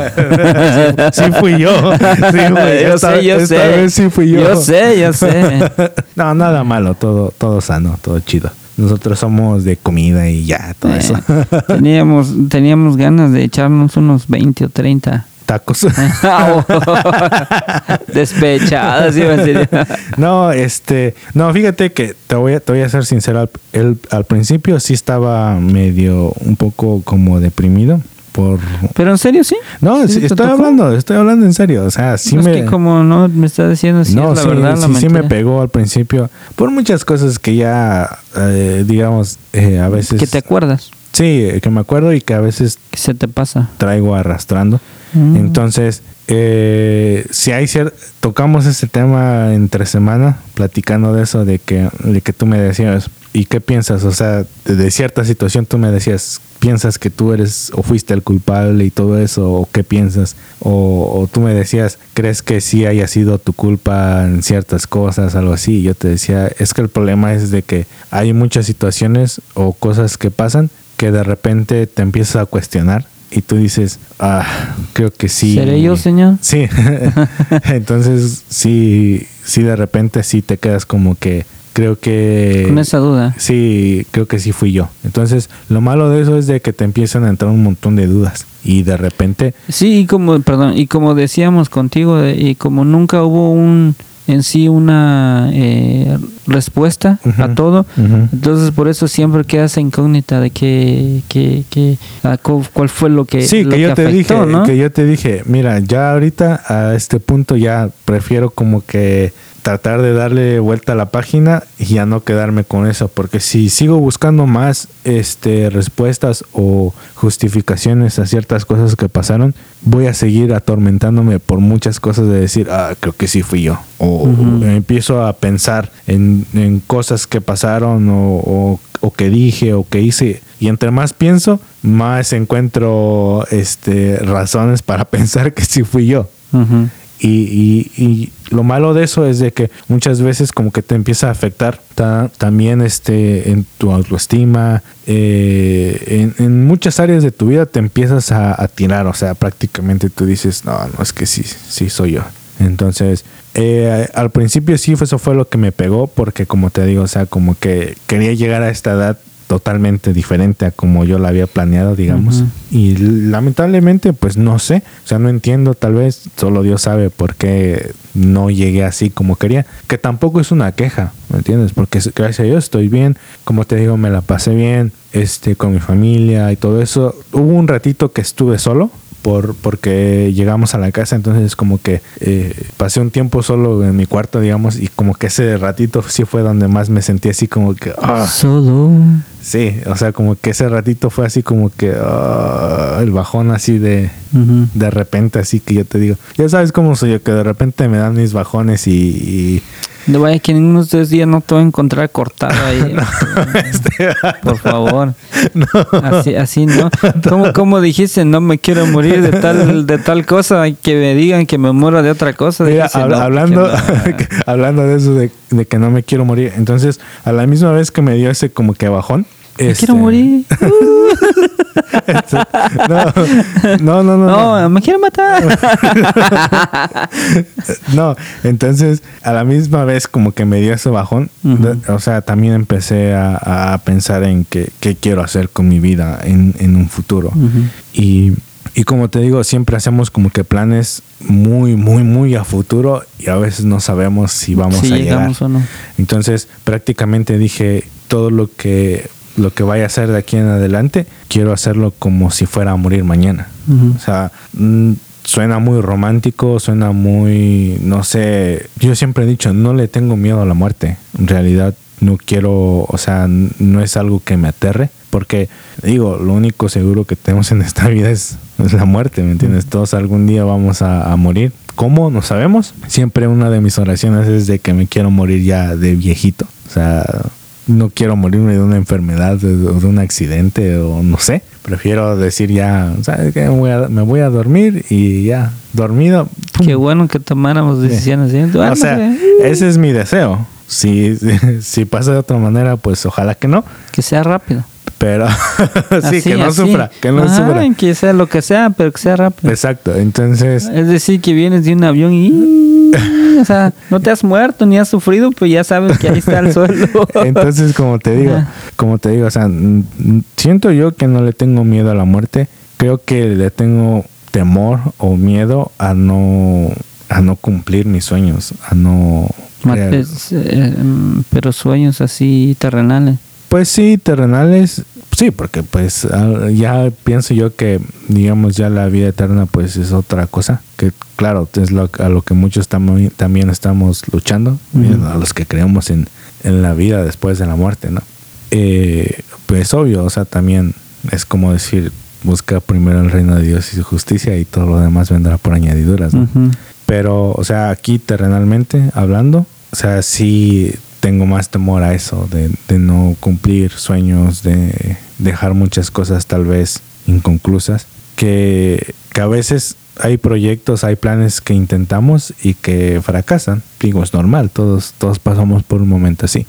sí, sí fui yo. Sí fui yo Esta- sé, yo esta sé. vez sí fui yo. Yo sé, yo sé. No, nada malo, todo, todo sano, todo chido. Nosotros somos de comida y ya, todo eso. Eh, teníamos, teníamos ganas de echarnos unos 20 o 30. Tacos. Despechadas, iba a decir. No, este, no, fíjate que te voy a, te voy a ser sincero, al, el- al principio sí estaba medio un poco como deprimido por Pero en serio, sí. No, ¿Sí sí, estoy hablando, estoy hablando en serio, o sea, sí No, me Es que como no me está diciendo si no, es la sí, verdad, la sí, sí me pegó al principio por muchas cosas que ya eh, digamos eh, a veces Que te acuerdas, Sí, que me acuerdo y que a veces que se te pasa. traigo arrastrando. Mm. Entonces, eh, si hay tocamos ese tema entre semana, platicando de eso, de que, de que tú me decías, ¿y qué piensas? O sea, de, de cierta situación tú me decías, ¿piensas que tú eres o fuiste el culpable y todo eso? ¿O qué piensas? O, o tú me decías, ¿crees que sí haya sido tu culpa en ciertas cosas, algo así? Y yo te decía, es que el problema es de que hay muchas situaciones o cosas que pasan que de repente te empiezas a cuestionar y tú dices, ah, creo que sí. ¿Seré yo, señor? Sí, entonces sí, sí de repente sí te quedas como que creo que... Con esa duda. Sí, creo que sí fui yo. Entonces lo malo de eso es de que te empiezan a entrar un montón de dudas y de repente... Sí, y como, perdón, y como decíamos contigo, de- y como nunca hubo un en sí una eh, respuesta a todo, entonces por eso siempre quedas incógnita de que, que, que cu- cuál fue lo que sí, lo que yo te afectó, dije, ¿no? que yo te dije, mira, ya ahorita a este punto ya prefiero como que tratar de darle vuelta a la página y ya no quedarme con eso, porque si sigo buscando más este respuestas o justificaciones a ciertas cosas que pasaron, voy a seguir atormentándome por muchas cosas de decir, ah, creo que sí fui yo, o empiezo a pensar en, en cosas que pasaron o, o- o que dije o que hice y entre más pienso más encuentro este razones para pensar que sí fui yo. Y, y- y lo malo de eso es de que muchas veces como que te empieza a afectar ta- también este en tu autoestima eh, en, en muchas áreas de tu vida te empiezas a, tirar o sea prácticamente tú dices no no es que sí sí soy yo entonces eh, al principio sí eso fue lo que me pegó porque como te digo o sea como que quería llegar a esta edad totalmente diferente a como yo la había planeado digamos y lamentablemente, pues no sé, o sea, no entiendo, tal vez solo Dios sabe por qué no llegué así como quería, que tampoco es una queja, ¿me entiendes? Porque gracias a Dios estoy bien, como te digo, me la pasé bien, este, con mi familia y todo eso. Hubo un ratito que estuve solo. Por, porque llegamos a la casa, entonces como que eh, pasé un tiempo solo en mi cuarto, digamos, y como que ese ratito sí fue donde más me sentí así como que, ah, Solo. Sí, o sea, como que ese ratito fue así como que ah, el bajón así de, de repente, así que yo te digo, ya sabes cómo soy yo, que de repente me dan mis bajones y... y- No vaya que ninguno de ustedes días no te va a encontrar cortado ahí. este, Por favor. no, Así, así no. ¿Cómo, cómo dijiste? No me quiero morir de tal, de tal cosa. Que me digan que me muero de otra cosa. Mira, hab- no, hablando, hablando de eso, de, de que no me quiero morir, entonces a la misma vez que me dio ese como que bajón... Me este, quiero morir. este, no, no, no, no, no. Me quiero matar. no, entonces a la misma vez como que me dio ese bajón, o sea, también empecé a, a pensar en qué, qué quiero hacer con mi vida en, en un futuro. Y, y como te digo, siempre hacemos como que planes muy, muy, muy a futuro y a veces no sabemos si vamos a llegar. llegamos o no. Entonces prácticamente dije, todo lo que lo que vaya a hacer de aquí en adelante, quiero hacerlo como si fuera a morir mañana. O sea, mm, suena muy romántico, suena muy, no sé, yo siempre he dicho, no le tengo miedo a la muerte. En realidad no quiero, o sea, no es algo que me aterre, porque digo, lo único seguro que tenemos en esta vida es, es la muerte, ¿me entiendes? Todos algún día vamos a, a morir. ¿Cómo? No sabemos. Siempre una de mis oraciones es de que me quiero morir ya de viejito. O sea, no quiero morirme de una enfermedad o de un accidente o no sé. Prefiero decir ya, ¿sabes qué? Me voy a, me voy a dormir y ya, dormido. ¡pum! Qué bueno que tomáramos decisiones así. Bueno, o sea, ese es mi deseo. Si, si pasa de otra manera, pues ojalá que no. que sea rápido. Pero sí, Así, que no así. sufra, que no Ajá, sufra. Que sea lo que sea, pero que sea rápido. Exacto, entonces, Es decir, que vienes de un avión y... O sea, no te has muerto ni has sufrido, pues ya sabes que ahí está el suelo. entonces como te digo, como te digo, o sea, siento yo que no le tengo miedo a la muerte. Creo que le tengo temor o miedo a no a no cumplir mis sueños, a no eh, mm, pero sueños así terrenales. Pues sí, terrenales, sí, porque pues ah, ya pienso yo que, digamos, ya la vida eterna pues es otra cosa, que claro, es lo, a lo que muchos también estamos luchando, Ujú. a los que creemos en, en la vida después de la muerte, ¿no? Eh, pues obvio, o sea, también es como decir, busca primero el reino de Dios y su justicia y todo lo demás vendrá por añadiduras, ¿no? Pero, o sea, aquí terrenalmente hablando, o sea, sí tengo más temor a eso, de, de no cumplir sueños, de dejar muchas cosas tal vez inconclusas, que, que a veces hay proyectos, hay planes que intentamos y que fracasan. Digo, es normal, todos, todos pasamos por un momento así.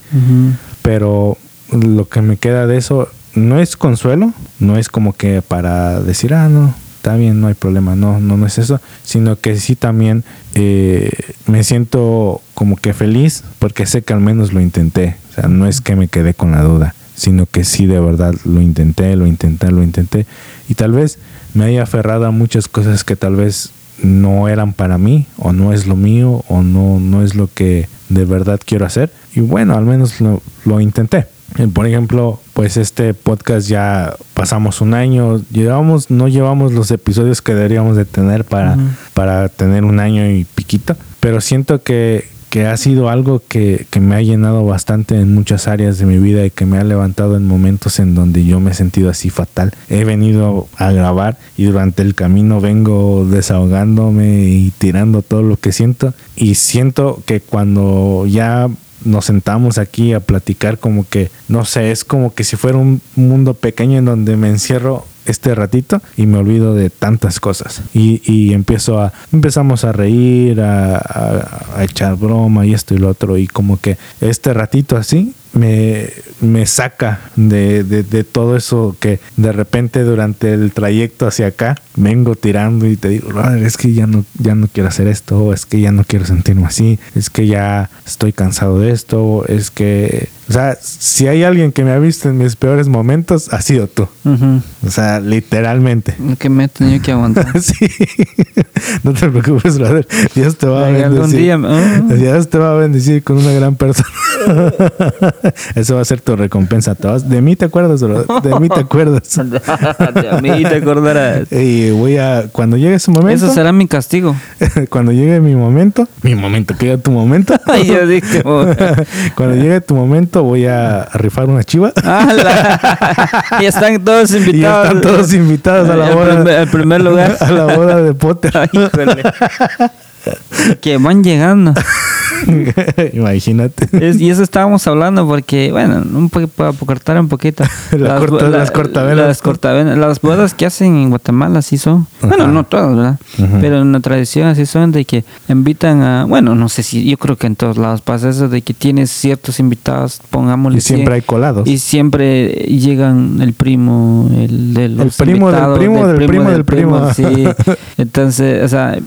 Pero lo que me queda de eso no es consuelo, no es como que para decir, ah, no, está bien, no hay problema, no, no, no es eso, sino que sí también eh, me siento como que feliz porque sé que al menos lo intenté, o sea, no es que me quedé con la duda, sino que sí de verdad lo intenté, lo intenté, lo intenté y tal vez me haya aferrado a muchas cosas que tal vez no eran para mí o no es lo mío o no, no es lo que de verdad quiero hacer y bueno, al menos lo, lo intenté. Eh, Por ejemplo, pues este podcast ya pasamos un año, llevamos, no llevamos los episodios que deberíamos de tener para, Ujú. para tener un año y piquito, pero siento que, que ha sido algo que, que me ha llenado bastante en muchas áreas de mi vida y que me ha levantado en momentos en donde yo me he sentido así fatal. He venido a grabar y durante el camino vengo desahogándome y tirando todo lo que siento y siento que cuando ya nos sentamos aquí a platicar como que, no sé, es como que si fuera un mundo pequeño en donde me encierro este ratito y me olvido de tantas cosas. Y, y empiezo a empezamos a reír a, a- a echar broma y esto y lo otro y como que este ratito así me, me saca de, de- de todo eso que de repente durante el trayecto hacia acá vengo tirando y te digo "Brother, es que ya no ya no quiero hacer esto es que ya no quiero sentirme así es que ya estoy cansado de esto es que o sea si hay alguien que me ha visto en mis peores momentos ha sido tú o sea, literalmente. Que me he tenido que aguantar. sí. No te preocupes, brother. Dios te va a Ay, algún bendecir. día, oh. Dios te va a bendecir con una gran persona. Eso va a ser tu recompensa. Te vas- De mí te acuerdas, brother. De mí te acuerdas. De mí te acordarás. Y voy a, cuando llegue ese momento, Eso será mi castigo. cuando llegue mi momento, mi momento, que llegue tu momento. Yo dije, cuando llegue tu momento, voy a rifar una chiva. Ya están todos Y invitados. están todos invitados a la boda. primer- el primer lugar. A la boda de Potter. Ay, que van llegando. Imagínate. Es- y eso estábamos hablando porque, bueno, un poco para cortar un poquito. La corta- las cortavenas. Las cortavenas. Las bodas que hacen en Guatemala sí son. Bueno, no todas, ¿verdad? Pero en la tradición así son de que invitan a, bueno, no sé si, yo creo que en todos lados pasa eso de que tienes ciertos invitados, pongámosle Y siempre 100, hay colados. y siempre llegan el primo, el de los primo del invitados, primo del primo del primo. Sí. Entonces, o sea,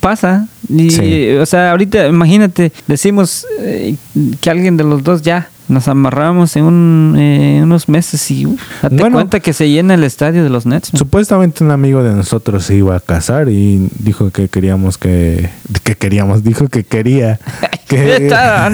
pasa. Y, Sí. o sea, ahorita imagínate, decimos eh, que alguien de los dos ya Nos amarramos en un, eh, unos meses y uf, date Bueno. cuenta que se llena el estadio de los Nets. Supuestamente un amigo de nosotros se iba a casar y dijo que queríamos que... que queríamos, dijo que quería... Que, ya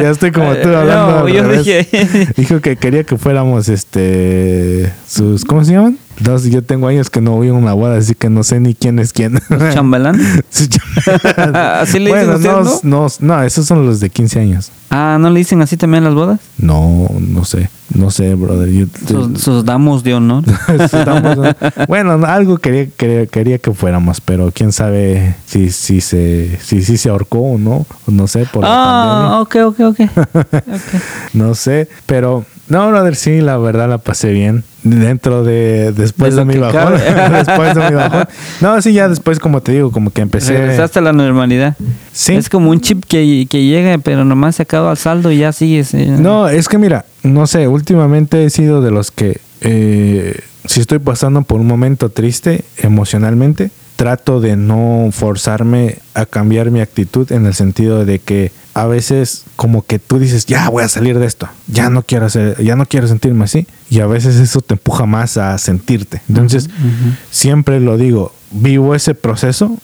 estoy como tú hablando. no, al yo revés. dije- Dijo que quería que fuéramos este... sus ¿Cómo se llaman? Entonces yo tengo años que no voy a una boda, así que no sé ni quién es quién. ¿Los chambelán? Sí, cham- ¿Así le dicen bueno, ustedes, no, no, no, esos son los de 15 años. Ah, ¿no le dicen así también las bodas? No, no sé, no sé, brother. Yo- Sus, sus damos de honor. Estamos- bueno, no, algo quería, quería, quería que fuéramos, pero quién sabe si, si, se, si, si se ahorcó o no, no sé, por la Ah, ok, ok, ok. pandemia. No sé, pero no, brother, sí, la verdad la pasé bien. Dentro de, después De mi bajón. después de mi bajón. No, sí, ya después, como te digo, como que empecé. Regresaste a la normalidad. Sí. Es como un chip que, que llega, pero nomás se acaba el saldo y ya sigues. eh. No, es que mira, no sé, últimamente he sido de los que eh, si estoy pasando por un momento triste emocionalmente, trato de no forzarme a cambiar mi actitud en el sentido de que a veces como que tú dices, ya voy a salir de esto, ya no quiero hacer, ya no quiero sentirme así y a veces eso te empuja más a sentirte. Entonces, siempre lo digo, vivo ese proceso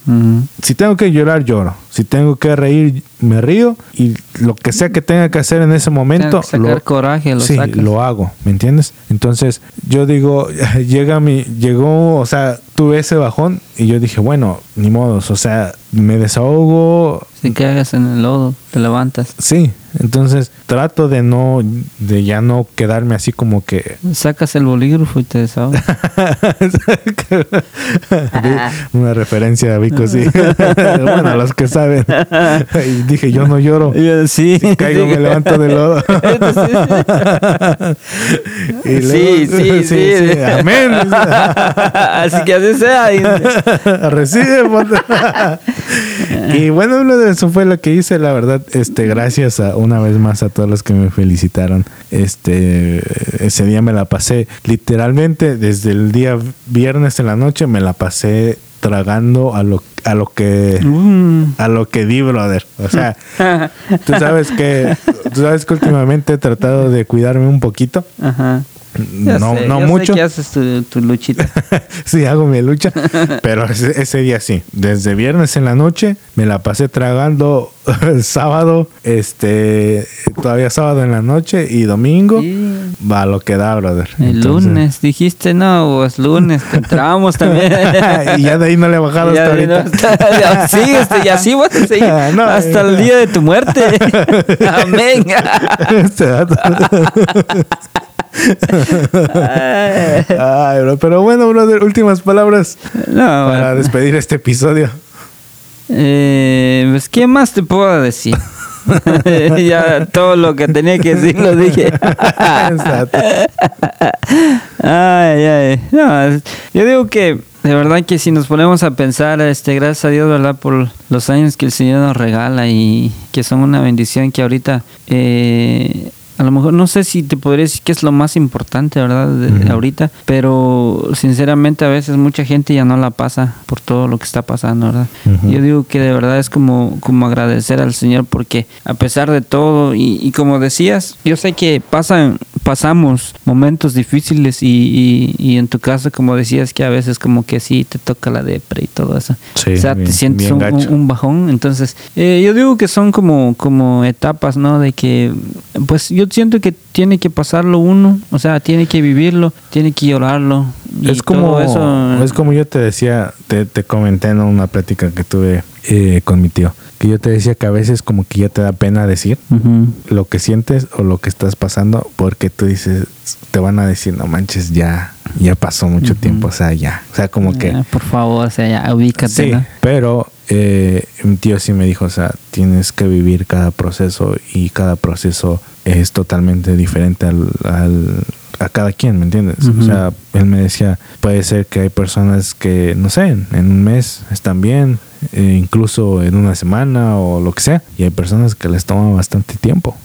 si tengo que llorar, lloro. Si tengo que reír, me río. Y lo que sea que tenga que hacer en ese momento, que sacar lo, coraje, lo sí, lo hago. ¿Me entiendes? Entonces, yo digo, llega mi, llegó, o sea, tuve ese bajón y yo dije, bueno, ni modos, o sea, me desahogo. Si cagas en el lodo, te levantas. Sí, entonces trato de no, de ya no quedarme así como que Sacas el bolígrafo y te desahogas. una referencia a Vico, sí. bueno, los que saben. Dije, yo no lloro. sí. Si caigo, me levanto del lodo. Y Sí, luego- sí, sí. Amén. Así que así sea. Recibe. ponte. y bueno, eso fue lo que hice, la verdad. Este, gracias a, una vez más a todos los que me felicitaron. Este, ese día me la pasé literalmente desde el día viernes en la noche, me la pasé tragando a lo, a lo que Mm. a lo que di, brother. O sea, tú sabes que tú sabes que últimamente he tratado de cuidarme un poquito. Ajá. Ya No, sé, no ya sé mucho. que haces tu, tu luchita. sí, hago mi lucha. Pero ese, ese día sí. Desde viernes en la noche me la pasé tragando el sábado, este, todavía sábado en la noche y domingo. Sí. Va lo que da, brother. El Entonces- lunes, dijiste no, pues lunes, te entramos también. y ya de ahí no le he bajado hasta no, sí, este, y así vas a seguir No, hasta el día de tu muerte. Amén. Dato. Ay, bro, pero bueno, brother, últimas palabras No, para bueno. despedir este episodio. Eh, pues, ¿qué más te puedo decir? ya todo lo que tenía que decir lo dije. Ay, ay. No, yo digo que de verdad que si nos ponemos a pensar, este, gracias a Dios, ¿verdad? Por los años que el Señor nos regala y que son una bendición que ahorita, eh, a lo mejor no sé si te podría decir que es lo más importante, ¿verdad? De-. Ahorita, pero sinceramente a veces mucha gente ya no la pasa por todo lo que está pasando, ¿verdad? Yo digo que de verdad es como, como agradecer al Señor porque a pesar de todo y, y como decías, yo sé que pasan, pasamos momentos difíciles y, y, y en tu caso como decías que a veces como que sí te toca la depre y todo eso. Sí, o sea, bien- te sientes un, un- un bajón. Entonces, eh, yo digo que son como, como etapas, ¿no? De que, pues yo siento que tiene que pasarlo uno, o sea, tiene que vivirlo, tiene que llorarlo. y Es como, todo eso. es como yo te decía, te, te comenté en una plática que tuve eh, con mi tío, que yo te decía que a veces como que ya te da pena decir lo que sientes o lo que estás pasando porque tú dices, te van a decir, no manches, ya, ya pasó mucho tiempo, o sea, ya, o sea, como que... Eh, por favor, o sea, ya ubícate, Sí, ¿no? pero eh, mi tío sí me dijo, o sea, tienes que vivir cada proceso y cada proceso es totalmente diferente al, al- a cada quien, ¿me entiendes? O sea, él me decía, puede ser que hay personas que, no sé, en un mes están bien, eh, incluso en una semana o lo que sea, y hay personas que les toma bastante tiempo.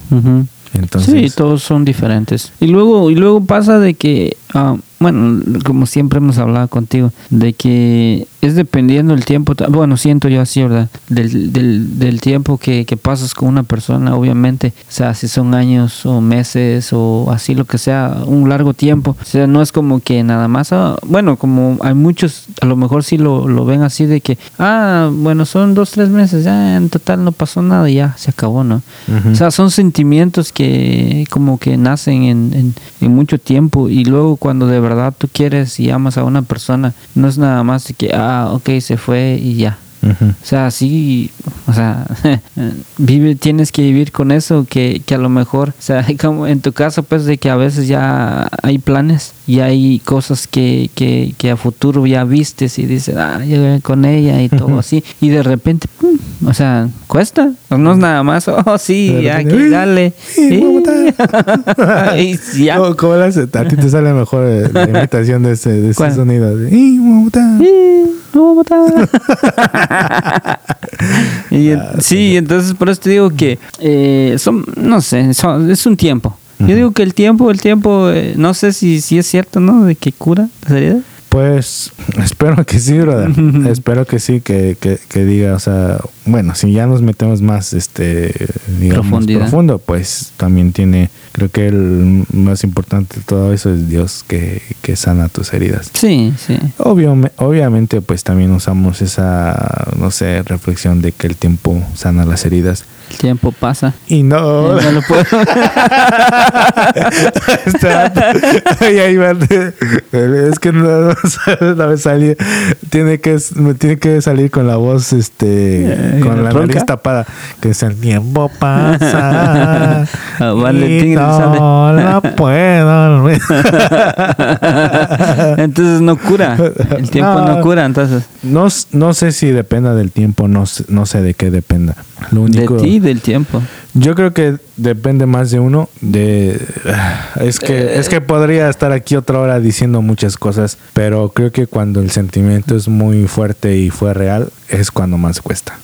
Entonces, sí, todos son diferentes. Y luego, y luego pasa de que ah, bueno, como siempre hemos hablado contigo, de que es dependiendo el tiempo, bueno, siento yo así, ¿verdad? Del, del, del tiempo que, que pasas con una persona, obviamente, o sea, si son años o meses o así lo que sea, un largo tiempo, o sea, no es como que nada más, ah, bueno, como hay muchos, a lo mejor sí lo, lo ven así de que, ah, bueno, son dos, tres meses, ya en total no pasó nada y ya se acabó, ¿no? O sea, son sentimientos que como que nacen en, en, en mucho tiempo y luego cuando de verdad tú quieres y amas a una persona, no es nada más de que, ah, ok, se fue y ya. O sea, sí, o sea, vive, tienes que vivir con eso, que, que a lo mejor, o sea, como en tu caso, pues de que a veces ya hay planes y hay cosas que, que, que a futuro ya vistes y dices, ah, llegué con ella y todo así, y de repente, pum, o sea, cuesta, no es nada más, oh, sí, De ya, repente, aquí, "Uy, dale. sí, Bogotá". y ya. ¿Cómo, cómo hace? A ti te sale mejor eh, la imitación de ese, de ese sonido. de, Sí, entonces por eso te digo que eh, son, no sé, son- es un tiempo. Yo digo que el tiempo, el tiempo, eh, no sé si, si es cierto, ¿no? De que cura la. Pues espero que sí, brother. espero que sí, que, que, que diga, o sea, bueno, si ya nos metemos más, este, digamos, Profundidad. profundo, pues también tiene, creo que el más importante de todo eso es Dios que, que sana tus heridas. Sí, sí. Obvio, obviamente, pues también usamos esa, no sé, reflexión de que el tiempo sana las heridas. El tiempo pasa. Y no. Eh, no lo puedo. Este es que no, no, salía. Tiene que, me tiene que salir con la voz, este, Eh, con la ronca. nariz tapada. Que es el tiempo pasa. Ah, vale, y no la puedo. entonces no cura. El tiempo no, No. cura, entonces. no, no sé si dependa del tiempo, no, no sé de qué dependa. Lo único, De ti, del tiempo. Yo creo que depende más de uno. De es que es que podría estar aquí otra hora diciendo muchas cosas, pero creo que cuando el sentimiento es muy fuerte y fue real es cuando más cuesta.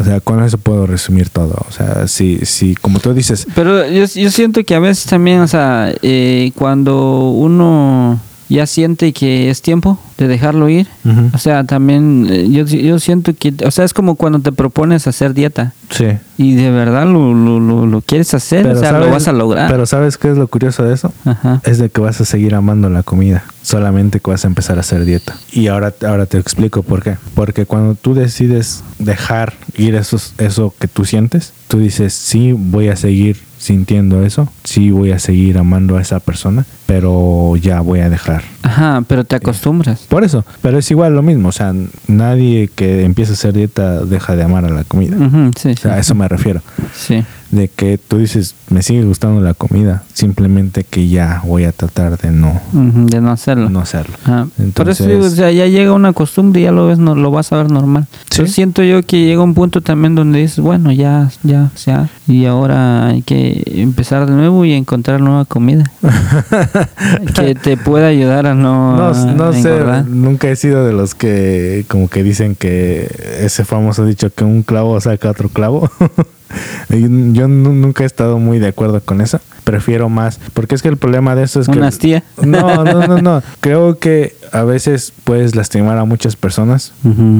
O sea, con eso puedo resumir todo. O sea, si si como tú dices, Pero yo, yo siento que a veces también, o sea, eh, cuando uno ya siente que es tiempo de dejarlo ir, o sea, también eh, yo, yo siento que, o sea, es como cuando te propones hacer dieta sí. y de verdad lo, lo, lo, lo quieres hacer, o sea, lo ¿sabes- vas a lograr. Pero ¿sabes qué es lo curioso de eso? Ajá. es de que vas a seguir amando la comida, solamente que vas a empezar a hacer dieta. Y ahora, ahora te explico por qué. Porque cuando tú decides dejar ir esos, eso que tú sientes, tú dices, sí, voy a seguir sintiendo eso, sí, voy a seguir amando a esa persona, pero ya voy a dejar. Ajá, pero te acostumbras. Por eso, pero es igual lo mismo, o sea, nadie que empieza a hacer dieta deja de amar a la comida. Sí, O sea, a eso me refiero Sí. De que tú dices, me sigue gustando la comida, simplemente que ya voy a tratar de no, de no hacerlo. no hacerlo. Ajá. Por eso o sea, ya llega una costumbre y ya lo ves, no, lo vas a ver normal. Sí. Yo siento yo que llega un punto también donde dices, bueno, ya, ya, ya, y ahora hay que empezar de nuevo y encontrar nueva comida que te pueda ayudar a no, No, no sé, nunca he sido de los que como que dicen que ese famoso dicho que un clavo saca otro clavo. Yo nu- nunca he estado muy de acuerdo con eso. Prefiero más, porque es que el problema de eso es que Una astilla. No, no, no, no. Creo que a veces puedes lastimar a muchas personas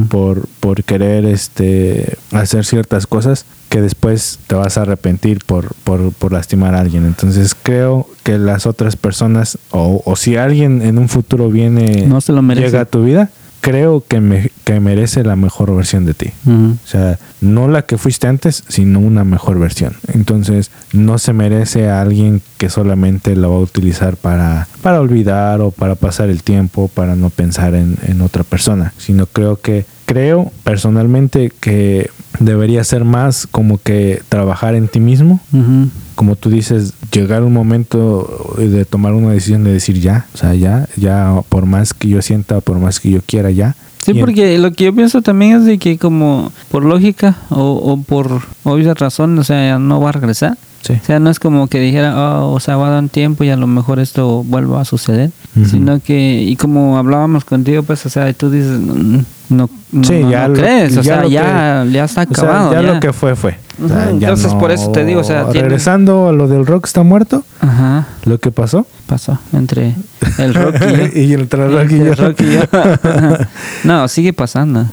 por, por querer este hacer ciertas cosas que después te vas a arrepentir por, por, por lastimar a alguien. Entonces creo que las otras personas, o, o si alguien en un futuro viene, No se lo merece. llega a tu vida, creo que, me, que merece la mejor versión de ti. O sea, no la que fuiste antes, sino una mejor versión. Entonces, no se merece a alguien que solamente la va a utilizar para, para olvidar o para pasar el tiempo, para no pensar en, en otra persona. Sino creo que, creo personalmente que debería ser más como que trabajar en ti mismo. Ujú. Como tú dices, llegar un momento de tomar una decisión de decir ya, o sea, ya, ya, por más que yo sienta, por más que yo quiera, ya. Sí, porque lo que yo pienso también es de que como por lógica o, o por obvias razones, o sea, no va a regresar. Sí. O sea, no es como que dijera, oh, o sea, va a dar un tiempo y a lo mejor esto vuelva a suceder. Sino que, y como hablábamos contigo, pues, o sea, tú dices, no, Sí, no- ya no lo- crees, o ya sea, ya, ya está O sea, acabado. ya, ya. lo que fue, fue. O sea, entonces, por eso te digo, o sea, Regresando a lo del rock está muerto, Ajá, lo que pasó. pasó entre el rock y yo. y entre el rock y yo. rock y yo. no, sigue pasando.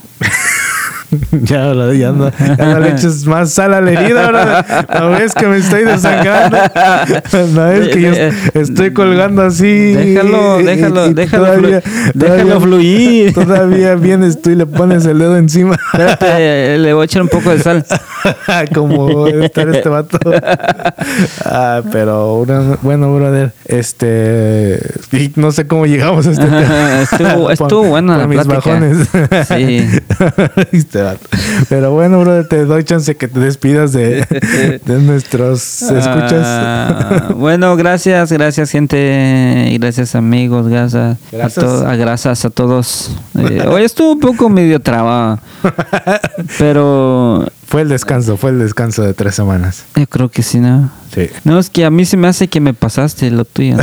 ya, ya no, ya no le eches más sal a la herida, bro. No ves que me estoy desangrando. No es que yo estoy colgando así. Déjalo, déjalo, déjalo, todavía- flu- todavía- déjalo fluir. Todavía vienes tú y le pones el dedo encima. Espérate, le voy a echar un poco de sal. Como estar este vato. Ah, pero una- bueno, brother, este y no sé cómo llegamos a este tema. Estuvo- estuvo buena la mis plática. bajones. Sí. Este. Pero bueno, brother, te doy chance que te despidas de, de nuestros escuchas. Ah, bueno, gracias, gracias gente, y gracias amigos, gracias, Gracias. A, to- a- gracias a todos. Eh, hoy estuvo un poco medio trabado, pero Fue el descanso, fue el descanso de tres semanas. yo creo que sí, ¿no? Sí. No, es que a mí se me hace que me pasaste lo tuyo.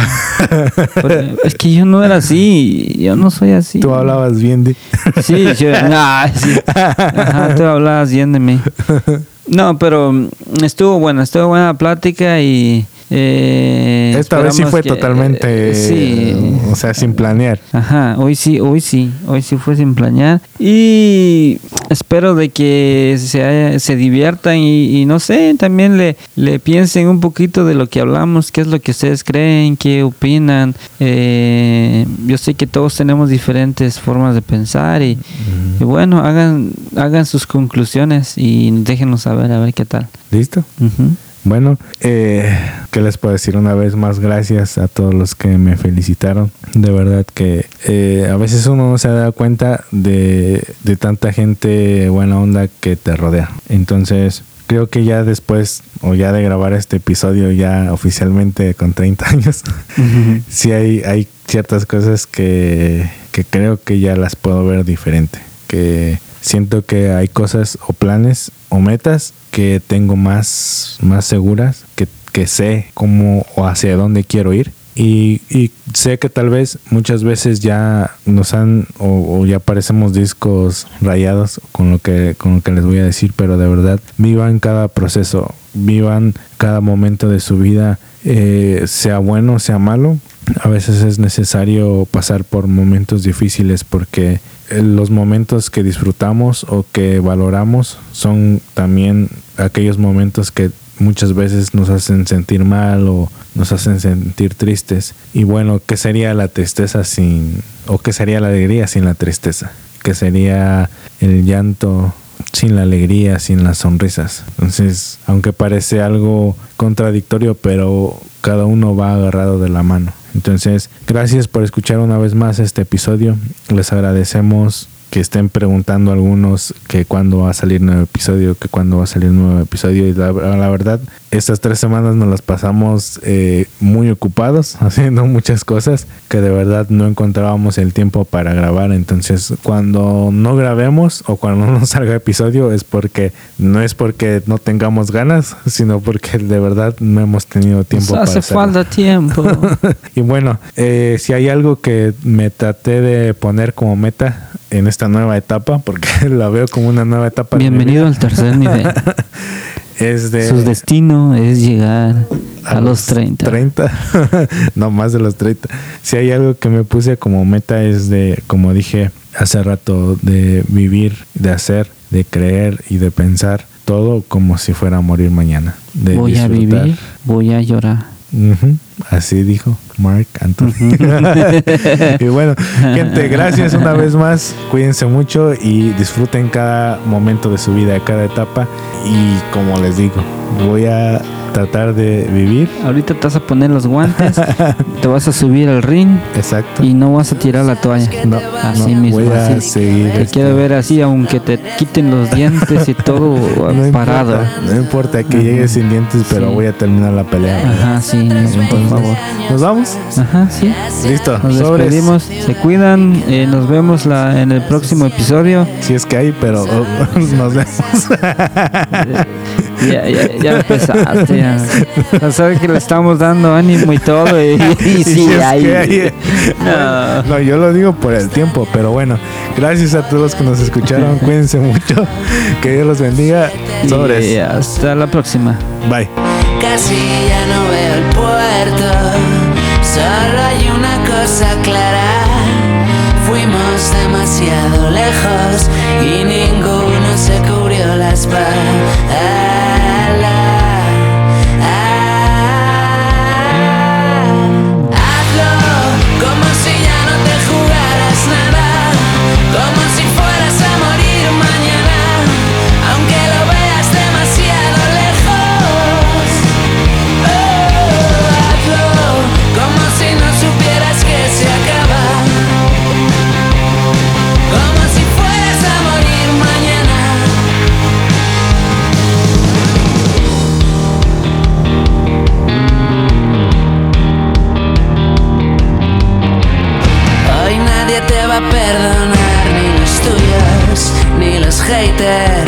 es que yo no era así, yo no soy así. Tú hablabas bien de. Sí, yo, nah, sí. Ajá, tú hablabas bien de mí. No, pero mm, estuvo buena, estuvo buena la plática y... eh, Esta vez sí fue que- totalmente. eh, sí. O sea, sin planear. Ajá, hoy sí, hoy sí, hoy sí fue sin planear y espero de que se, haya- se diviertan y, y no sé, también le, le piensen un poquito de lo que hablamos, qué es lo que ustedes creen, qué opinan. Eh, yo sé que todos tenemos diferentes formas de pensar y, y bueno, hagan, hagan sus conclusiones y déjenos saber a ver qué tal. ¿Listo? Bueno, eh, ¿qué les puedo decir? Una vez más, gracias a todos los que me felicitaron. De verdad que eh, a veces uno no se da cuenta de, de tanta gente buena onda que te rodea. Entonces, creo que ya después, o ya de grabar este episodio, ya oficialmente con 30 años, sí hay, hay ciertas cosas que, que creo que ya las puedo ver diferente. Que siento que hay cosas o planes o metas que tengo más, más seguras, que, que sé cómo o hacia dónde quiero ir. Y, y sé que tal vez muchas veces ya nos han o, ya parecemos discos rayados con lo que con lo que les voy a decir, pero de verdad vivan cada proceso, vivan cada momento de su vida, eh, sea bueno, sea malo. A veces es necesario pasar por momentos difíciles porque los momentos que disfrutamos o que valoramos son también aquellos momentos que muchas veces nos hacen sentir mal o nos hacen sentir tristes. Y bueno, ¿qué sería la tristeza sin, o qué sería la alegría sin la tristeza? ¿Qué sería el llanto sin la alegría, sin las sonrisas? Entonces, aunque parece algo contradictorio, pero cada uno va agarrado de la mano. Entonces, gracias por escuchar una vez más este episodio. Les agradecemos que estén preguntando algunos que cuándo va a salir nuevo episodio, que cuándo va a salir nuevo episodio. Y la, la verdad, estas tres semanas nos las pasamos eh, muy ocupados, haciendo muchas cosas que de verdad no encontrábamos el tiempo para grabar. Entonces, cuando no grabemos o cuando no nos salga episodio es porque no es porque no tengamos ganas, sino porque de verdad no hemos tenido tiempo Nos para hace hacerlo. falta tiempo. y bueno, eh, si hay algo que me traté de poner como meta en esta nueva etapa, porque la veo como una nueva etapa. Bienvenido al tercer nivel. Es de Su destino es llegar a, los 30. 30. no, más de los 30. Si hay algo que me puse como meta es de, como dije hace rato, de vivir, de hacer, de creer y de pensar todo como si fuera a morir mañana. De Voy a vivir, voy a llorar. Así dijo Mark Anthony. y bueno, gente, gracias una vez más. Cuídense mucho y disfruten cada momento de su vida, cada etapa. Y como les digo, voy a tratar de vivir. Ahorita te vas a poner los guantes, te vas a subir al ring Exacto. y no vas a tirar la toalla. No, Así no, mismo. voy a así. seguir. Te este, quiero ver así, aunque te quiten los dientes y todo no parado. Importa, no importa que llegue sin dientes, pero Sí. voy a terminar la pelea. Ajá, sí, por favor. ¿Nos vamos? Ajá, sí. Listo. Nos Sobres. despedimos, se cuidan, eh, nos vemos la, en el próximo episodio. Si es que hay, pero oh, nos vemos. Ya, ya, ya empezaste. Ya. Ya sabes que le estamos dando ánimo y todo. Y, y Y sí, si ahí. hay- No. No, yo lo digo por el tiempo, pero bueno, gracias a todos los que nos escucharon, cuídense mucho, que Dios los bendiga, sobres, Y hasta la próxima. bye. Casi ya no veo el puerto, solo hay una cosa clara. Fuimos demasiado lejos ni los